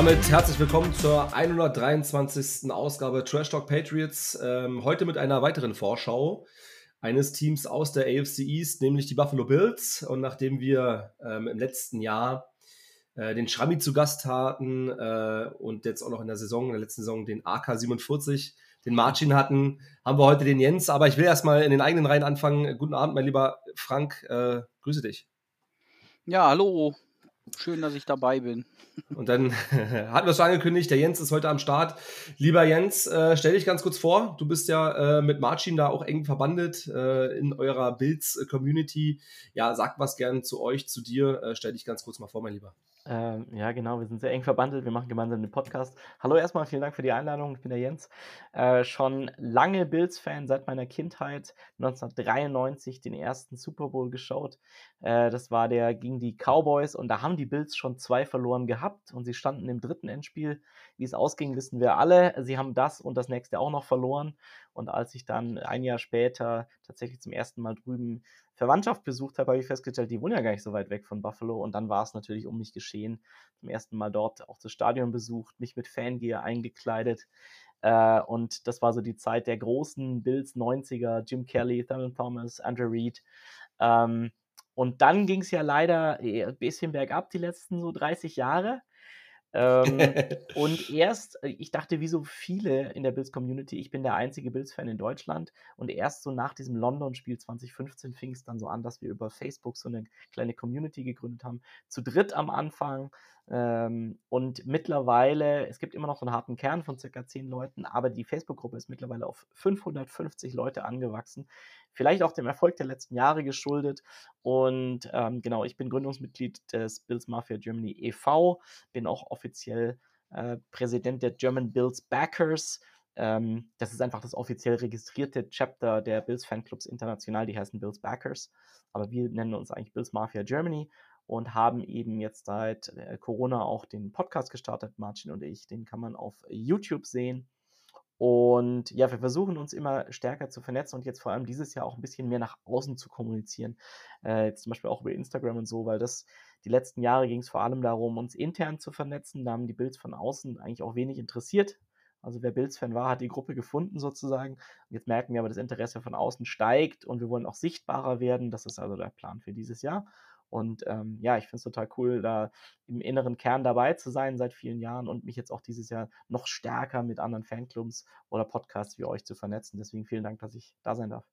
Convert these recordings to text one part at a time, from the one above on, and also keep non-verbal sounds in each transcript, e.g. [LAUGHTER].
damit herzlich willkommen zur 123. Ausgabe Trash Talk Patriots. Ähm, heute mit einer weiteren Vorschau eines Teams aus der AFC East, nämlich die Buffalo Bills. Und nachdem wir ähm, im letzten Jahr äh, den Schrammi zu Gast hatten äh, und jetzt auch noch in der Saison, in der letzten Saison den AK47, den Marcin hatten, haben wir heute den Jens. Aber ich will erstmal in den eigenen Reihen anfangen. Guten Abend, mein lieber Frank. Äh, grüße dich. Ja, hallo. Schön, dass ich dabei bin. Und dann [LAUGHS] hatten wir es schon angekündigt, der Jens ist heute am Start. Lieber Jens, äh, stell dich ganz kurz vor. Du bist ja äh, mit Marcin da auch eng verbandet äh, in eurer Builds-Community. Ja, sag was gern zu euch, zu dir. Äh, stell dich ganz kurz mal vor, mein Lieber. Ähm, ja, genau, wir sind sehr eng verbandelt. Wir machen gemeinsam den Podcast. Hallo erstmal, vielen Dank für die Einladung. Ich bin der Jens. Äh, schon lange Bills-Fan seit meiner Kindheit. 1993 den ersten Super Bowl geschaut. Äh, das war der gegen die Cowboys und da haben die Bills schon zwei verloren gehabt und sie standen im dritten Endspiel. Wie es ausging, wissen wir alle. Sie haben das und das nächste auch noch verloren. Und als ich dann ein Jahr später tatsächlich zum ersten Mal drüben Verwandtschaft besucht habe, habe ich festgestellt, die wohnen ja gar nicht so weit weg von Buffalo. Und dann war es natürlich um mich geschehen. Zum ersten Mal dort auch das Stadion besucht, mich mit Fangear eingekleidet. Äh, und das war so die Zeit der großen Bills 90er, Jim Kelly, Thurman Thomas, Andrew Reid. Ähm, und dann ging es ja leider ein bisschen bergab die letzten so 30 Jahre. ähm, [LAUGHS] und erst, äh, ich dachte, wie so viele in der Bills-Community, ich bin der einzige Bills-Fan in Deutschland. Und erst so nach diesem London-Spiel 2015 fing es dann so an, dass wir über Facebook so eine kleine Community gegründet haben. Zu dritt am Anfang. Ähm, und mittlerweile, es gibt immer noch so einen harten Kern von circa zehn Leuten, aber die Facebook-Gruppe ist mittlerweile auf 550 Leute angewachsen. Vielleicht auch dem Erfolg der letzten Jahre geschuldet. Und ähm, genau, ich bin Gründungsmitglied des Bills Mafia Germany e.V., bin auch offiziell äh, Präsident der German Bills Backers. Ähm, das ist einfach das offiziell registrierte Chapter der Bills Fanclubs international, die heißen Bills Backers. Aber wir nennen uns eigentlich Bills Mafia Germany und haben eben jetzt seit äh, Corona auch den Podcast gestartet, Martin und ich. Den kann man auf YouTube sehen. Und ja, wir versuchen uns immer stärker zu vernetzen und jetzt vor allem dieses Jahr auch ein bisschen mehr nach außen zu kommunizieren. Äh, jetzt zum Beispiel auch über Instagram und so, weil das die letzten Jahre ging es vor allem darum, uns intern zu vernetzen. Da haben die Bilds von außen eigentlich auch wenig interessiert. Also wer Bilds-Fan war, hat die Gruppe gefunden sozusagen. Jetzt merken wir aber, das Interesse von außen steigt und wir wollen auch sichtbarer werden. Das ist also der Plan für dieses Jahr. Und ähm, ja, ich finde es total cool, da im inneren Kern dabei zu sein seit vielen Jahren und mich jetzt auch dieses Jahr noch stärker mit anderen Fanclubs oder Podcasts wie euch zu vernetzen. Deswegen vielen Dank, dass ich da sein darf.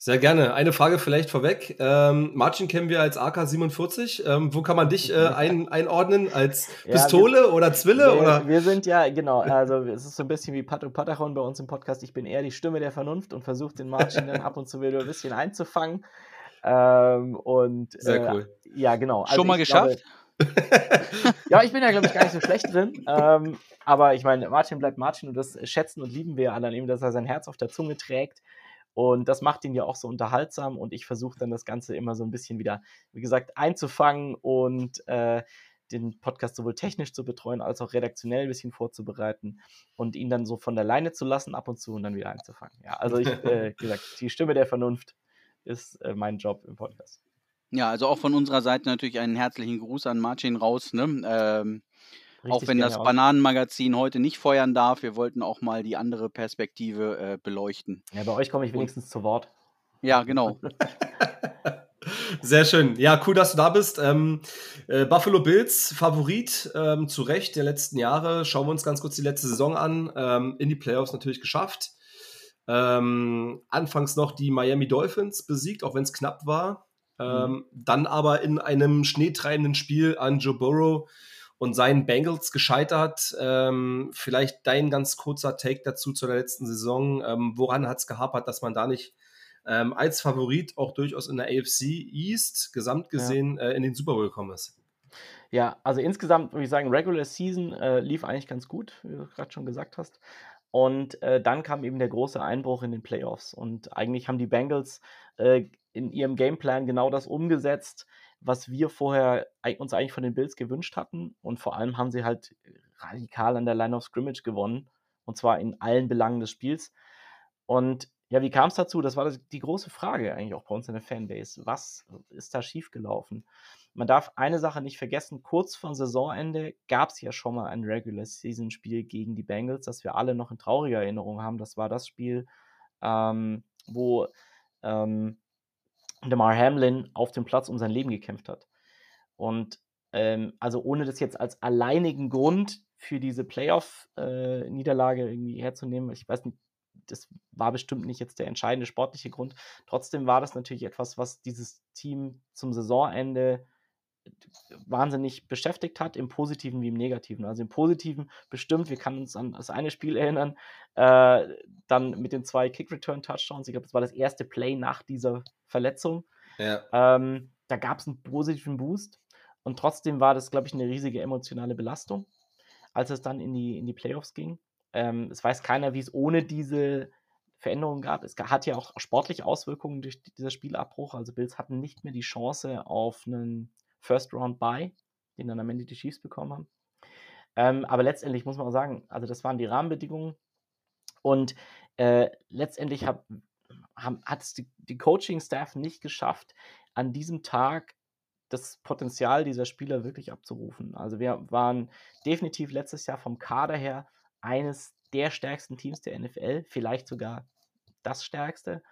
Sehr gerne. Eine Frage vielleicht vorweg. Ähm, Martin kennen wir als AK-47. Ähm, wo kann man dich äh, [LAUGHS] ein, einordnen? Als Pistole ja, wir, oder Zwille? Wir, oder? wir sind ja, genau, [LAUGHS] also es ist so ein bisschen wie Pato Patachon bei uns im Podcast. Ich bin eher die Stimme der Vernunft und versuche den Martin dann ab und zu wieder ein bisschen einzufangen. Ähm, und, Sehr äh, cool. Ja, genau. Also Schon mal geschafft? Glaube, [LAUGHS] ja, ich bin ja, glaube ich, gar nicht so schlecht drin. Ähm, aber ich meine, Martin bleibt Martin und das schätzen und lieben wir ja alle an ihm, dass er sein Herz auf der Zunge trägt. Und das macht ihn ja auch so unterhaltsam und ich versuche dann das Ganze immer so ein bisschen wieder, wie gesagt, einzufangen und äh, den Podcast sowohl technisch zu betreuen als auch redaktionell ein bisschen vorzubereiten und ihn dann so von der Leine zu lassen ab und zu und dann wieder einzufangen. Ja, also ich, äh, wie gesagt, die Stimme der Vernunft ist äh, mein Job im Podcast. Ja, also auch von unserer Seite natürlich einen herzlichen Gruß an Martin raus. Ne? Ähm, auch wenn das Bananenmagazin heute nicht feuern darf, wir wollten auch mal die andere Perspektive äh, beleuchten. Ja, bei euch komme ich wenigstens Und, zu Wort. Ja, genau. [LAUGHS] Sehr schön. Ja, cool, dass du da bist. Ähm, äh, Buffalo Bills, Favorit, ähm, zu Recht der letzten Jahre. Schauen wir uns ganz kurz die letzte Saison an. Ähm, in die Playoffs natürlich geschafft. Ähm, anfangs noch die Miami Dolphins besiegt, auch wenn es knapp war. Ähm, mhm. Dann aber in einem schneetreibenden Spiel an Joe Burrow und seinen Bengals gescheitert. Ähm, vielleicht dein ganz kurzer Take dazu zu der letzten Saison. Ähm, woran hat es gehapert, dass man da nicht ähm, als Favorit auch durchaus in der AFC East gesamt gesehen ja. äh, in den Super Bowl gekommen ist? Ja, also insgesamt würde ich sagen, Regular Season äh, lief eigentlich ganz gut, wie du gerade schon gesagt hast. Und äh, dann kam eben der große Einbruch in den Playoffs. Und eigentlich haben die Bengals äh, in ihrem Gameplan genau das umgesetzt, was wir vorher uns eigentlich von den Bills gewünscht hatten. Und vor allem haben sie halt radikal an der Line of Scrimmage gewonnen. Und zwar in allen Belangen des Spiels. Und ja, wie kam es dazu? Das war die große Frage eigentlich auch bei uns in der Fanbase. Was ist da schiefgelaufen? Man darf eine Sache nicht vergessen, kurz vor Saisonende gab es ja schon mal ein Regular Season Spiel gegen die Bengals, das wir alle noch in trauriger Erinnerung haben. Das war das Spiel, ähm, wo ähm, Demar Hamlin auf dem Platz um sein Leben gekämpft hat. Und ähm, also ohne das jetzt als alleinigen Grund für diese Playoff-Niederlage äh, irgendwie herzunehmen, ich weiß nicht, das war bestimmt nicht jetzt der entscheidende sportliche Grund. Trotzdem war das natürlich etwas, was dieses Team zum Saisonende wahnsinnig beschäftigt hat, im Positiven wie im Negativen. Also im Positiven bestimmt, wir können uns an das eine Spiel erinnern, äh, dann mit den zwei Kick-Return-Touchdowns. Ich glaube, das war das erste Play nach dieser Verletzung. Ja. Ähm, da gab es einen positiven Boost und trotzdem war das, glaube ich, eine riesige emotionale Belastung, als es dann in die, in die Playoffs ging. Ähm, es weiß keiner, wie es ohne diese Veränderungen gab. Es hat ja auch sportliche Auswirkungen durch dieser Spielabbruch. Also Bills hatten nicht mehr die Chance auf einen First Round Buy, den dann am Ende die Chiefs bekommen haben. Ähm, aber letztendlich muss man auch sagen, also das waren die Rahmenbedingungen. Und äh, letztendlich hab, hat es die, die Coaching-Staff nicht geschafft, an diesem Tag das Potenzial dieser Spieler wirklich abzurufen. Also wir waren definitiv letztes Jahr vom Kader her eines der stärksten Teams der NFL, vielleicht sogar das stärkste.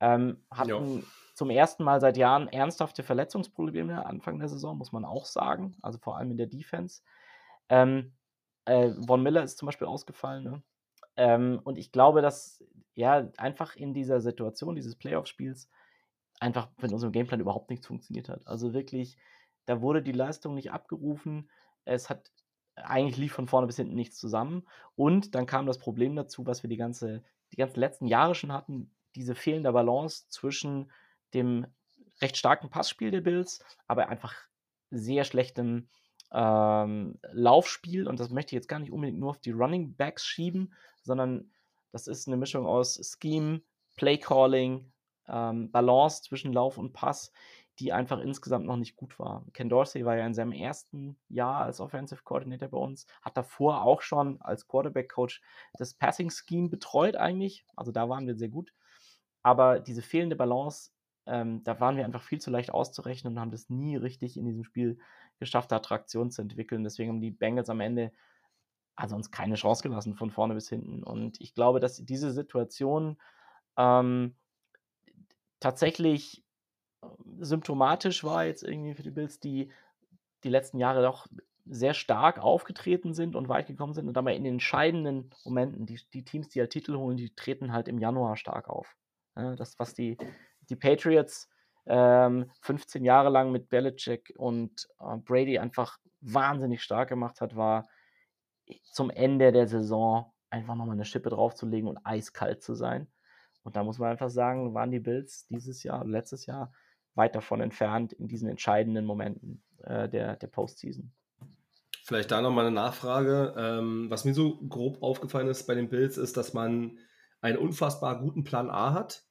Ähm, hatten jo zum ersten Mal seit Jahren ernsthafte Verletzungsprobleme Anfang der Saison, muss man auch sagen. Also vor allem in der Defense. Ähm, äh, Von Miller ist zum Beispiel ausgefallen. Ne? Ähm, und ich glaube, dass ja einfach in dieser Situation dieses Playoff-Spiels einfach mit unserem Gameplan überhaupt nichts funktioniert hat. Also wirklich, da wurde die Leistung nicht abgerufen. Es hat eigentlich lief von vorne bis hinten nichts zusammen. Und dann kam das Problem dazu, was wir die ganze, die ganzen letzten Jahre schon hatten, diese fehlende Balance zwischen dem recht starken Passspiel der Bills, aber einfach sehr schlechtem ähm, Laufspiel. Und das möchte ich jetzt gar nicht unbedingt nur auf die Running Backs schieben, sondern das ist eine Mischung aus Scheme, Play Calling, ähm, Balance zwischen Lauf und Pass, die einfach insgesamt noch nicht gut war. Ken Dorsey war ja in seinem ersten Jahr als Offensive Coordinator bei uns, hat davor auch schon als Quarterback Coach das Passing Scheme betreut eigentlich. Also da waren wir sehr gut. Aber diese fehlende Balance ähm, da waren wir einfach viel zu leicht auszurechnen und haben das nie richtig in diesem Spiel geschafft, Attraktion zu entwickeln. Deswegen haben die Bengals am Ende also uns keine Chance gelassen von vorne bis hinten. Und ich glaube, dass diese Situation ähm, tatsächlich symptomatisch war jetzt irgendwie für die Bills, die die letzten Jahre doch sehr stark aufgetreten sind und weit gekommen sind und dabei in den entscheidenden Momenten, die, die Teams, die halt Titel holen, die treten halt im Januar stark auf. Ja, das, was die die Patriots ähm, 15 Jahre lang mit Belichick und äh, Brady einfach wahnsinnig stark gemacht hat, war zum Ende der Saison einfach nochmal eine Schippe draufzulegen und eiskalt zu sein. Und da muss man einfach sagen, waren die Bills dieses Jahr, letztes Jahr weit davon entfernt in diesen entscheidenden Momenten äh, der, der Postseason. Vielleicht da nochmal eine Nachfrage. Ähm, was mir so grob aufgefallen ist bei den Bills, ist, dass man einen unfassbar guten Plan A hat,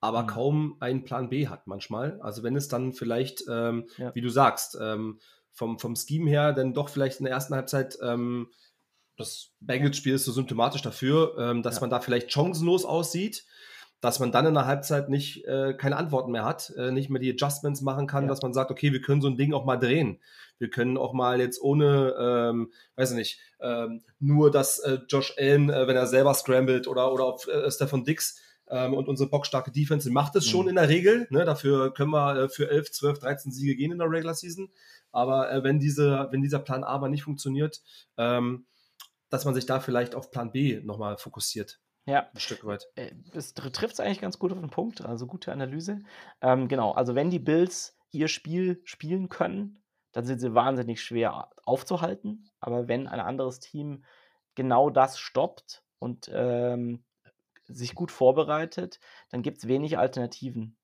aber mhm. kaum einen Plan B hat manchmal. Also wenn es dann vielleicht, ähm, ja. wie du sagst, ähm, vom, vom Scheme her dann doch vielleicht in der ersten Halbzeit ähm, das Bengals-Spiel ist so symptomatisch dafür, ähm, dass ja. man da vielleicht chancenlos aussieht, dass man dann in der Halbzeit nicht äh, keine Antworten mehr hat, äh, nicht mehr die Adjustments machen kann, ja. dass man sagt, okay, wir können so ein Ding auch mal drehen. Wir können auch mal jetzt ohne, ähm, weiß ich nicht, ähm, nur dass äh, Josh Allen, äh, wenn er selber scrambled oder, oder auf äh, Stefan Dix ähm, und unsere bockstarke Defense macht es schon mhm. in der Regel. Ne? Dafür können wir äh, für 11, 12, 13 Siege gehen in der Regular Season. Aber äh, wenn, diese, wenn dieser Plan A aber nicht funktioniert, ähm, dass man sich da vielleicht auf Plan B nochmal fokussiert. Ja, ein Stück weit. Äh, das trifft es eigentlich ganz gut auf den Punkt, also gute Analyse. Ähm, genau, also wenn die Bills ihr Spiel spielen können, dann sind sie wahnsinnig schwer aufzuhalten. Aber wenn ein anderes Team genau das stoppt und ähm, sich gut vorbereitet, dann gibt es wenig Alternativen.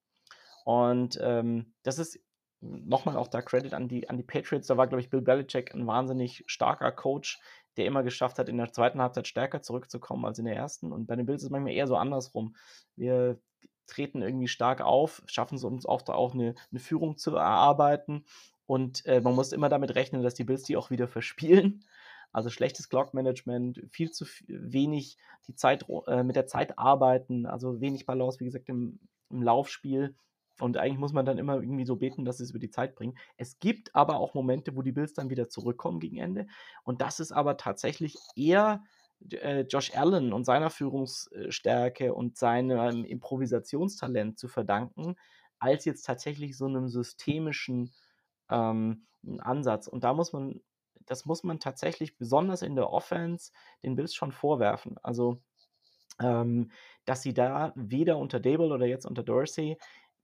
Und ähm, das ist nochmal auch da Credit an die, an die Patriots. Da war, glaube ich, Bill Belichick ein wahnsinnig starker Coach, der immer geschafft hat, in der zweiten Halbzeit stärker zurückzukommen als in der ersten. Und bei den Bills ist es manchmal eher so andersrum. Wir treten irgendwie stark auf, schaffen es uns da auch eine, eine Führung zu erarbeiten. Und äh, man muss immer damit rechnen, dass die Bills die auch wieder verspielen. Also schlechtes Clock-Management, viel zu wenig die Zeit, äh, mit der Zeit arbeiten, also wenig Balance, wie gesagt, im, im Laufspiel. Und eigentlich muss man dann immer irgendwie so beten, dass sie es über die Zeit bringen. Es gibt aber auch Momente, wo die Bills dann wieder zurückkommen gegen Ende. Und das ist aber tatsächlich eher äh, Josh Allen und seiner Führungsstärke und seinem Improvisationstalent zu verdanken, als jetzt tatsächlich so einem systemischen ähm, Ansatz. Und da muss man, das muss man tatsächlich besonders in der Offense den Bills schon vorwerfen. Also, ähm, dass sie da weder unter Dable oder jetzt unter Dorsey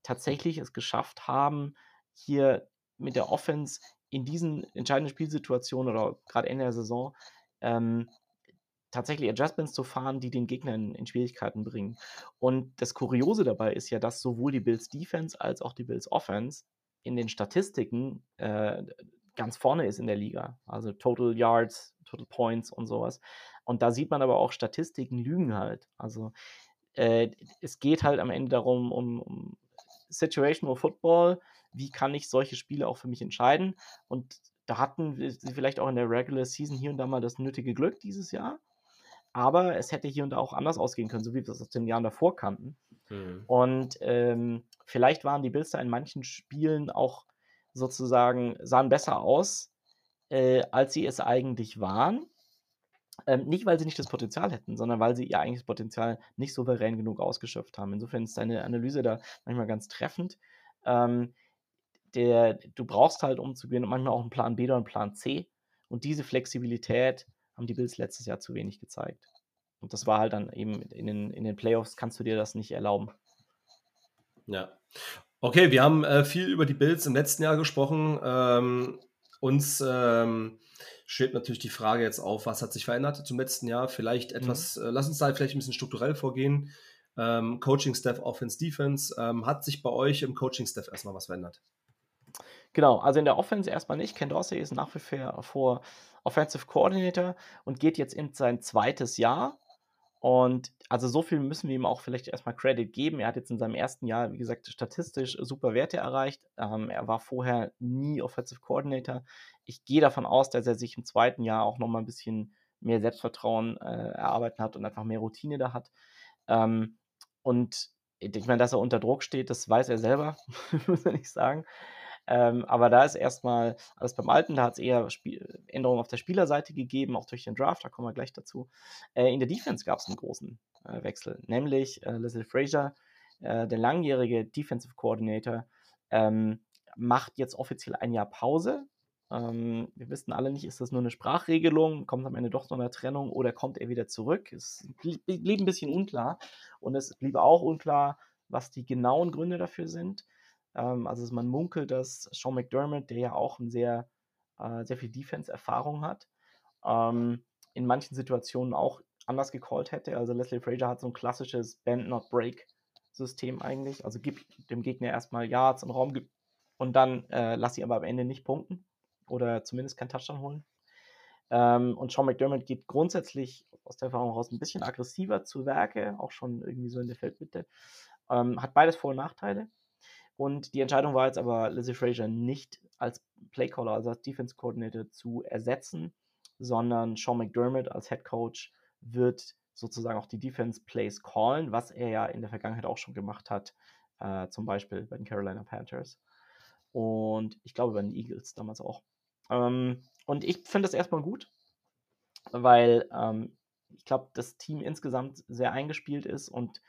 tatsächlich es geschafft haben, hier mit der Offense in diesen entscheidenden Spielsituationen oder gerade Ende der Saison ähm, tatsächlich Adjustments zu fahren, die den Gegner in, in, Schwierigkeiten bringen. Und das Kuriose dabei ist ja, dass sowohl die Bills Defense als auch die Bills Offense in den Statistiken äh, ganz vorne ist in der Liga. Also Total Yards, Total Points und sowas. Und da sieht man aber auch, Statistiken lügen halt. Also äh, es geht halt am Ende darum, um, um Situational Football. Wie kann ich solche Spiele auch für mich entscheiden? Und da hatten sie vielleicht auch in der Regular Season hier und da mal das nötige Glück dieses Jahr. Aber es hätte hier und da auch anders ausgehen können, so wie wir es aus den Jahren davor kannten. Mhm. Und ähm, vielleicht waren die Bills da in manchen Spielen auch sozusagen, sahen besser aus, äh, als sie es eigentlich waren. Ähm, nicht, weil sie nicht das Potenzial hätten, sondern weil sie ihr eigentliches Potenzial nicht souverän genug ausgeschöpft haben. Insofern ist deine Analyse da manchmal ganz treffend. Ähm, der, du brauchst halt, um zu gewinnen, manchmal auch einen Plan B oder einen Plan C. Und diese Flexibilität haben die Bills letztes Jahr zu wenig gezeigt. Und das war halt dann eben in den, in den Playoffs, kannst du dir das nicht erlauben. Ja. Okay, wir haben äh, viel über die Bills im letzten Jahr gesprochen. Ähm, uns ähm, steht natürlich die Frage jetzt auf, was hat sich verändert zum letzten Jahr? Vielleicht mhm. etwas, mhm. äh, lass uns da vielleicht ein bisschen strukturell vorgehen. Ähm, Coaching Staff, Offense, Defense. Ähm, hat sich bei euch im Coaching Staff erstmal was verändert? Genau, also in der Offense erstmal nicht. Ken Dorsey ist nach wie vor Offensive Coordinator und geht jetzt in sein zweites Jahr. Und also so viel müssen wir ihm auch vielleicht erstmal Credit geben. Er hat jetzt in seinem ersten Jahr, wie gesagt, statistisch super Werte erreicht. Ähm, er war vorher nie Offensive Coordinator. Ich gehe davon aus, dass er sich im zweiten Jahr auch nochmal ein bisschen mehr Selbstvertrauen äh, erarbeiten hat und einfach mehr Routine da hat. Ähm, und ich meine, dass er unter Druck steht, das weiß er selber, [LAUGHS] muss ich nicht sagen. Ähm, aber da ist erstmal alles beim Alten, da hat es eher Spiel Änderungen auf der Spielerseite gegeben, auch durch den Draft, da kommen wir gleich dazu. Äh, in der Defense gab es einen großen äh, Wechsel, nämlich äh, Leslie Frazier, äh, der langjährige Defensive Coordinator, ähm, macht jetzt offiziell ein Jahr Pause. Ähm, wir wissen alle nicht, ist das nur eine Sprachregelung, kommt am Ende doch noch eine Trennung oder kommt er wieder zurück? Es blieb, ein bisschen unklar und es blieb auch unklar, was die genauen Gründe dafür sind. Ähm, also man munkelt, dass Sean McDermott, der ja auch ein sehr, äh, sehr viel Defense-Erfahrung hat, ähm, in manchen Situationen auch anders gecallt hätte. Also Leslie Frazier hat so ein klassisches Bend-Not-Break-System eigentlich. Also gib dem Gegner erstmal Yards und Raum und dann äh, lass ihn aber am Ende nicht punkten oder zumindest keinen Touchdown holen. Ähm, und Sean McDermott geht grundsätzlich aus der Erfahrung heraus ein bisschen aggressiver zu Werke, auch schon irgendwie so in der Feldmitte. Ähm, hat beides Vor- und Nachteile. Und die Entscheidung war jetzt aber, Lizzie Frazier nicht als Playcaller, also als Defense Coordinator zu ersetzen, sondern Sean McDermott als Head Coach wird sozusagen auch die Defense Plays callen, was er ja in der Vergangenheit auch schon gemacht hat, äh, zum Beispiel bei den Carolina Panthers. Und ich glaube bei den Eagles damals auch. Ähm, und ich finde das erstmal gut, weil ähm, ich glaube, das Team insgesamt sehr eingespielt ist und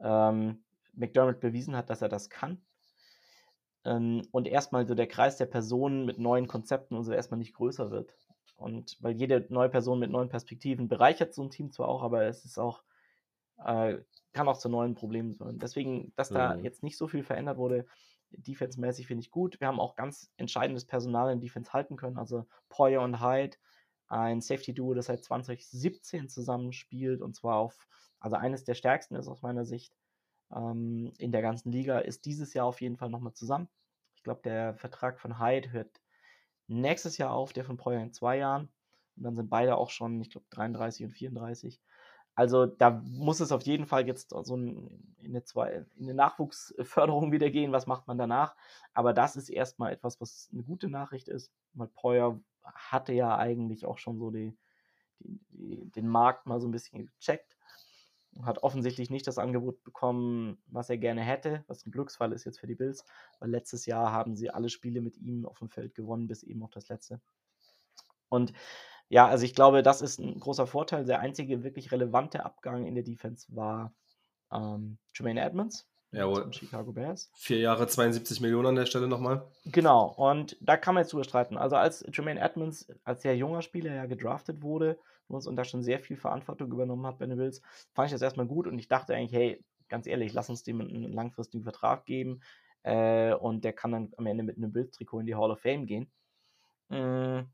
ähm, McDermott bewiesen hat, dass er das kann und erstmal so der Kreis der Personen mit neuen Konzepten und so erstmal nicht größer wird. Und weil jede neue Person mit neuen Perspektiven bereichert so ein Team zwar auch, aber es ist auch, äh, kann auch zu neuen Problemen führen. Deswegen, dass da mhm. jetzt nicht so viel verändert wurde, defense-mäßig finde ich gut. Wir haben auch ganz entscheidendes Personal in Defense halten können. Also Poyer und Hyde, ein Safety-Duo, das seit 2017 zusammenspielt und zwar auf, also eines der stärksten ist aus meiner Sicht ähm, in der ganzen Liga, ist dieses Jahr auf jeden Fall nochmal zusammen. Ich glaube, der Vertrag von Hyde hört nächstes Jahr auf, der von Poyer in zwei Jahren. Und dann sind beide auch schon, ich glaube, 33 und 34. Also da muss es auf jeden Fall jetzt so in eine, zwei, in eine Nachwuchsförderung [LAUGHS] wieder gehen. Was macht man danach? Aber das ist erstmal etwas, was eine gute Nachricht ist, weil Poyer hatte ja eigentlich auch schon so die, die, die, den Markt mal so ein bisschen gecheckt. Hat offensichtlich nicht das Angebot bekommen, was er gerne hätte, was ein Glücksfall ist jetzt für die Bills, weil letztes Jahr haben sie alle Spiele mit ihm auf dem Feld gewonnen, bis eben auch das letzte. Und ja, also ich glaube, das ist ein großer Vorteil. Der einzige wirklich relevante Abgang in der Defense war ähm, Jermaine Edmonds. Jawohl. Chicago Bears. Vier Jahre 72 Millionen an der Stelle nochmal. Genau, und da kann man jetzt drüber streiten. Also als Jermaine Edmonds als sehr junger Spieler ja gedraftet wurde und da schon sehr viel Verantwortung übernommen hat bei den Bills, fand ich das erstmal gut und ich dachte eigentlich, hey, ganz ehrlich, lass uns dem einen langfristigen Vertrag geben äh, und der kann dann am Ende mit einem Bills-Trikot in die Hall of Fame gehen. Mhm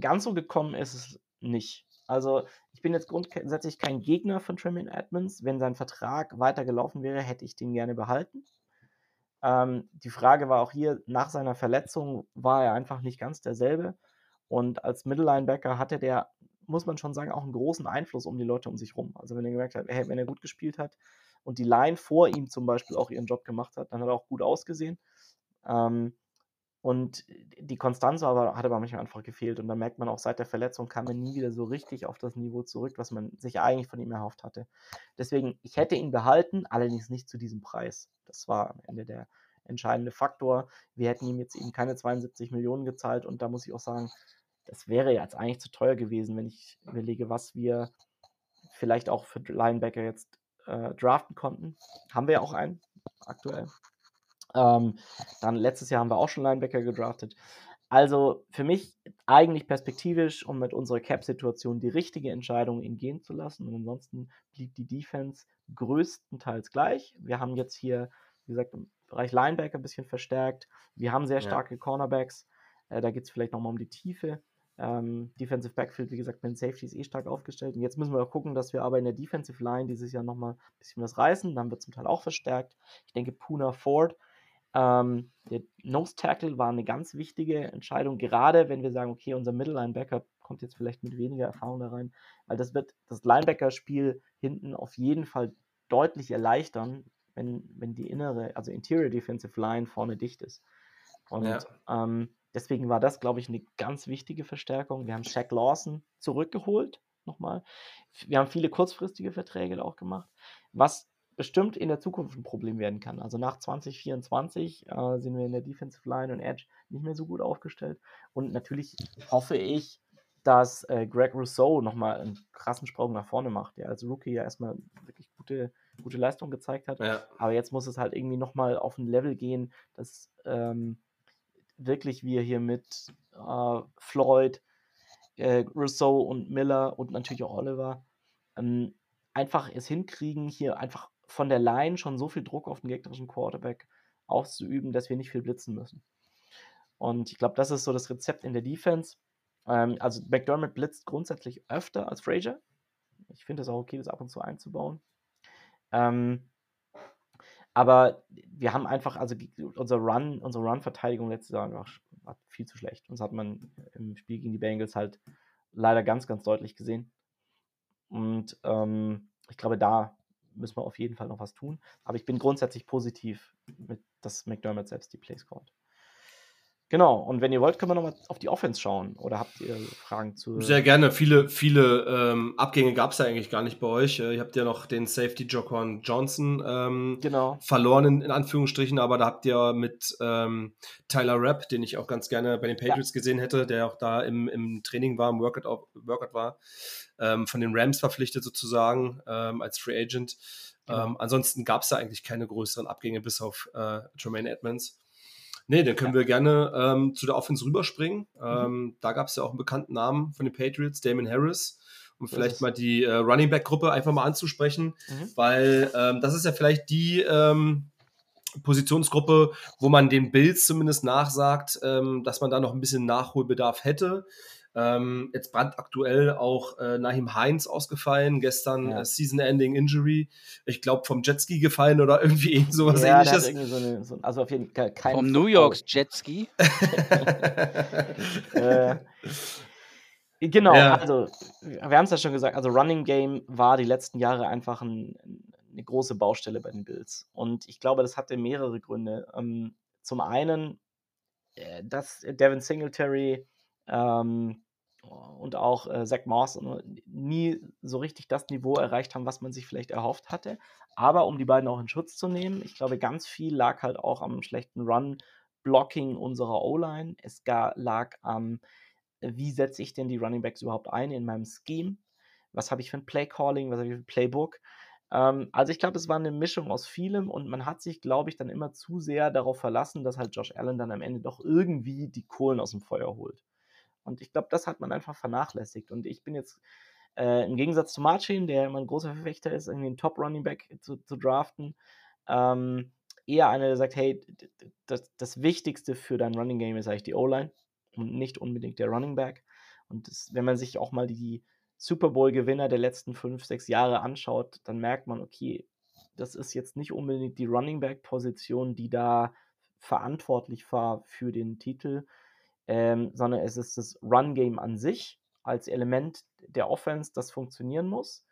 ganz so gekommen ist es nicht. Also, ich bin jetzt grundsätzlich kein Gegner von Tremaine Edmonds. Wenn sein Vertrag weiter gelaufen wäre, hätte ich den gerne behalten. Ähm, die Frage war auch hier, nach seiner Verletzung war er einfach nicht ganz derselbe. Und als Mittellinebacker hatte der, muss man schon sagen, auch einen großen Einfluss um die Leute um sich rum. Also, wenn er gemerkt hat, hey, wenn er gut gespielt hat und die Line vor ihm zum Beispiel auch ihren Job gemacht hat, dann hat er auch gut ausgesehen. Ähm, und die Konstanz aber, hat aber manchmal einfach gefehlt. Und da merkt man auch, seit der Verletzung kam er nie wieder so richtig auf das Niveau zurück, was man sich eigentlich von ihm erhofft hatte. Deswegen, ich hätte ihn behalten, allerdings nicht zu diesem Preis. Das war am Ende der entscheidende Faktor. Wir hätten ihm jetzt eben keine 72 Millionen gezahlt. Und da muss ich auch sagen, das wäre jetzt eigentlich zu teuer gewesen, wenn ich überlege, was wir vielleicht auch für Linebacker jetzt äh, draften konnten. Haben wir ja auch einen aktuell. Ähm, dann letztes Jahr haben wir auch schon Linebacker gedraftet. Also für mich eigentlich perspektivisch und mit unserer Cap-Situation die richtige Entscheidung, ihn gehen zu lassen. Und ansonsten blieb die Defense größtenteils gleich. Wir haben jetzt hier, wie gesagt, im Bereich Linebacker ein bisschen verstärkt. Wir haben sehr starke ja. Cornerbacks. Äh, da geht es vielleicht nochmal um die Tiefe. Ähm, Defensive Backfield, wie gesagt, mit Safety ist eh stark aufgestellt. Und jetzt müssen wir gucken, dass wir aber in der Defensive Line dieses Jahr nochmal ein bisschen was reißen. Dann wird zum Teil auch verstärkt. Ich denke, Puna Ford ähm, der Nose Tackle war eine ganz wichtige Entscheidung, gerade wenn wir sagen, okay, unser Mittellinebacker kommt jetzt vielleicht mit weniger Erfahrung da rein, weil das wird das Linebacker-Spiel hinten auf jeden Fall deutlich erleichtern, wenn, wenn die innere, also Interior Defensive Line vorne dicht ist. Und ja. ähm, deswegen war das, glaube ich, eine ganz wichtige Verstärkung. Wir haben Shaq Lawson zurückgeholt, nochmal. Wir haben viele kurzfristige Verträge auch gemacht. Was bestimmt in der Zukunft ein Problem werden kann. Also nach 2024 äh, sind wir in der Defensive Line und Edge nicht mehr so gut aufgestellt. Und natürlich hoffe ich, dass äh, Greg Rousseau nochmal einen krassen Sprung nach vorne macht, der als Rookie ja erstmal wirklich gute, gute Leistung gezeigt hat. Ja. Aber jetzt muss es halt irgendwie nochmal auf ein Level gehen, dass ähm, wirklich wir hier mit äh, Floyd, äh, Rousseau und Miller und natürlich auch Oliver ähm, einfach es hinkriegen, hier einfach von der Line schon so viel Druck auf den gegnerischen Quarterback auszuüben, dass wir nicht viel blitzen müssen. Und ich glaube, das ist so das Rezept in der Defense. Ähm, also McDermott blitzt grundsätzlich öfter als Frazier. Ich finde es auch okay, das ab und zu einzubauen. Ähm, aber wir haben einfach, also unser Run, unsere Run-Verteidigung letztes Jahr war, war viel zu schlecht. Und das hat man im Spiel gegen die Bengals halt leider ganz, ganz deutlich gesehen. Und ähm, ich glaube, da müssen wir auf jeden Fall noch was tun. Aber ich bin grundsätzlich positiv, mit, dass McDermott selbst die Plays callt. Genau, und wenn ihr wollt, können wir nochmal auf die Offense schauen. Oder habt ihr Fragen zu. Sehr gerne. Viele, viele ähm, Abgänge gab es ja eigentlich gar nicht bei euch. Äh, ihr habt ja noch den Safety Jocon Johnson ähm, genau. verloren, in, in, Anführungsstrichen, aber da habt ihr mit ähm, Tyler Rapp, den ich auch ganz gerne bei den Patriots ja. gesehen hätte, der auch da im, im Training war, im Workout, Workout war, ähm, von den Rams verpflichtet sozusagen ähm, als Free Agent. Genau. Ähm, ansonsten gab es da eigentlich keine größeren Abgänge bis auf äh, Jermaine Edmonds. Nee, dann können ja. wir gerne ähm, zu der Offense rüberspringen. Mhm. Ähm, da gab es ja auch einen bekannten Namen von den Patriots, Damon Harris. Um vielleicht mal die äh, Running Back Gruppe einfach mal anzusprechen, mhm. weil ähm, das ist ja vielleicht die ähm, Positionsgruppe, wo man den Bills zumindest nachsagt, ähm, dass man da noch ein bisschen Nachholbedarf hätte. Ähm, jetzt brandaktuell auch äh, Nahim Heinz ausgefallen, gestern ja. äh, Season-Ending Injury. Ich glaube vom Jetski gefallen oder [LAUGHS] irgendwie sowas ja, ähnliches. So eine, so, also auf jeden Fall kein Vom New Yorks Jetski. [LAUGHS] äh, genau, ja. also wir haben es ja schon gesagt, also Running Game war die letzten Jahre einfach ein, eine große Baustelle bei den Bills. Und ich glaube, das hatte mehrere Gründe. Ähm, zum einen, äh, dass Devin Singletary ähm, und auch äh, Zach Moss nie so richtig das Niveau erreicht haben, was man sich vielleicht erhofft hatte. Aber um die beiden auch in Schutz zu nehmen, ich glaube, ganz viel lag halt auch am schlechten Run-Blocking unserer O-Line. Es lag am, wie setze ich denn die Running Backs überhaupt ein in meinem Scheme? Was habe ich für ein Play-Calling? Was habe ich für ein Playbook? Ähm, also ich glaube, es war eine Mischung aus vielem und man hat sich, glaube ich, dann immer zu sehr darauf verlassen, dass halt Josh Allen dann am Ende doch irgendwie die Kohlen aus dem Feuer holt. Und ich glaube, das hat man einfach vernachlässigt. Und ich bin jetzt äh, im Gegensatz zu Marcin, der immer ein großer Verfechter ist, irgendwie einen Top-Running Back zu, zu draften, ähm, eher einer, der sagt, hey, das, das Wichtigste für dein Running Game ist eigentlich die O-Line und nicht unbedingt der Running Back. Und das, wenn man sich auch mal die Super Bowl-Gewinner der letzten fünf, sechs Jahre anschaut, dann merkt man, okay, das ist jetzt nicht unbedingt die Running Back-Position, die da verantwortlich war für den Titel, ähm, sondern es ist das Run-Game an sich als Element der Offense, das funktionieren muss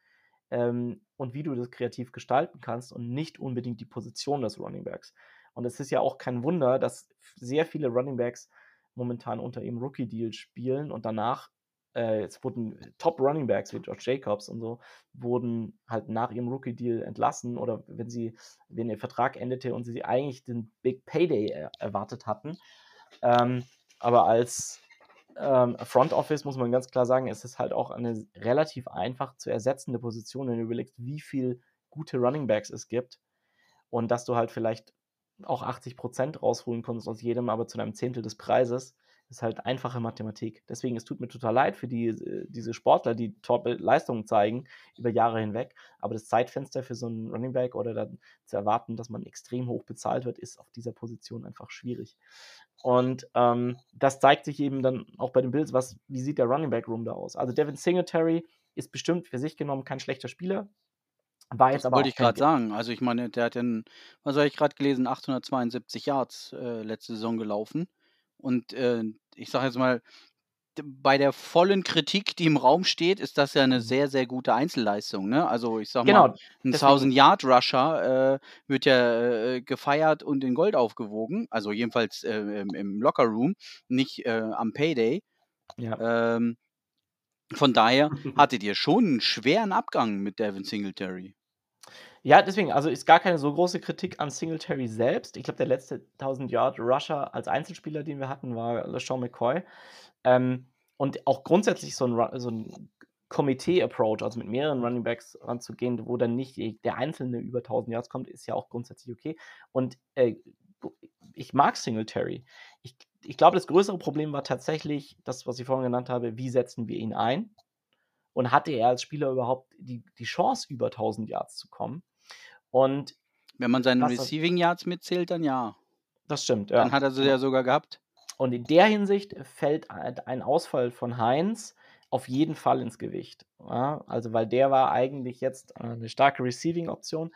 ähm, und wie du das kreativ gestalten kannst und nicht unbedingt die Position des Running Backs. Und es ist ja auch kein Wunder, dass sehr viele Running Backs momentan unter ihrem Rookie-Deal spielen und danach äh, jetzt wurden Top Running Backs wie George Jacobs und so, wurden halt nach ihrem Rookie-Deal entlassen oder wenn sie, wenn ihr Vertrag endete und sie eigentlich den Big Payday er erwartet hatten. Ähm, aber als ähm, Front Office muss man ganz klar sagen, es ist halt auch eine relativ einfach zu ersetzende Position, wenn du überlegst, wie viel gute Running Backs es gibt und dass du halt vielleicht auch 80 Prozent rausholen konntest aus jedem, aber zu einem Zehntel des Preises ist halt einfache Mathematik. Deswegen, es tut mir total leid für die, äh, diese Sportler, die Top-Leistungen zeigen über Jahre hinweg. Aber das Zeitfenster für so einen Running Back oder dann zu erwarten, dass man extrem hoch bezahlt wird, ist auf dieser Position einfach schwierig. Und ähm, das zeigt sich eben dann auch bei den Bills, was, wie sieht der Running Back Room da aus. Also Devin Singletary ist bestimmt für sich genommen kein schlechter Spieler. War jetzt das aber wollte ich gerade sagen. Also ich meine, der hat ja, was habe ich gerade gelesen, 872 Yards äh, letzte Saison gelaufen. Und äh, ich sage jetzt mal, bei der vollen Kritik, die im Raum steht, ist das ja eine mhm. sehr, sehr gute Einzelleistung. Ne? Also ich sage genau, mal, ein 1000-Yard-Rusher äh, wird ja äh, gefeiert und in Gold aufgewogen. Also jedenfalls äh, im, im Locker-Room, nicht äh, am Payday. Ja. Ähm, von daher [LAUGHS] hattet ihr schon einen schweren Abgang mit Devin Singletary. Ja, deswegen, also ist gar keine so große Kritik an Singletary selbst. Ich glaube, der letzte 1000 Yard Rusher als Einzelspieler, den wir hatten, war LeSean McCoy. Ähm, und auch grundsätzlich so ein, so ein Komitee-Approach, also mit mehreren Running Backs ranzugehen, wo dann nicht der Einzelne über 1000 Yards kommt, ist ja auch grundsätzlich okay. Und äh, ich mag Singletary. Ich, ich glaube, das größere Problem war tatsächlich das, was ich vorhin genannt habe, wie setzen wir ihn ein? Und hatte er als Spieler überhaupt die, die Chance, über 1000 Yards zu kommen? Und wenn man seine Receiving Yards mitzählt, dann ja. Das stimmt, ja. Dann hat er sie ja sogar gehabt. Und in der Hinsicht fällt ein Ausfall von Heinz auf jeden Fall ins Gewicht. Ja, also, weil der war eigentlich jetzt eine starke Receiving-Option.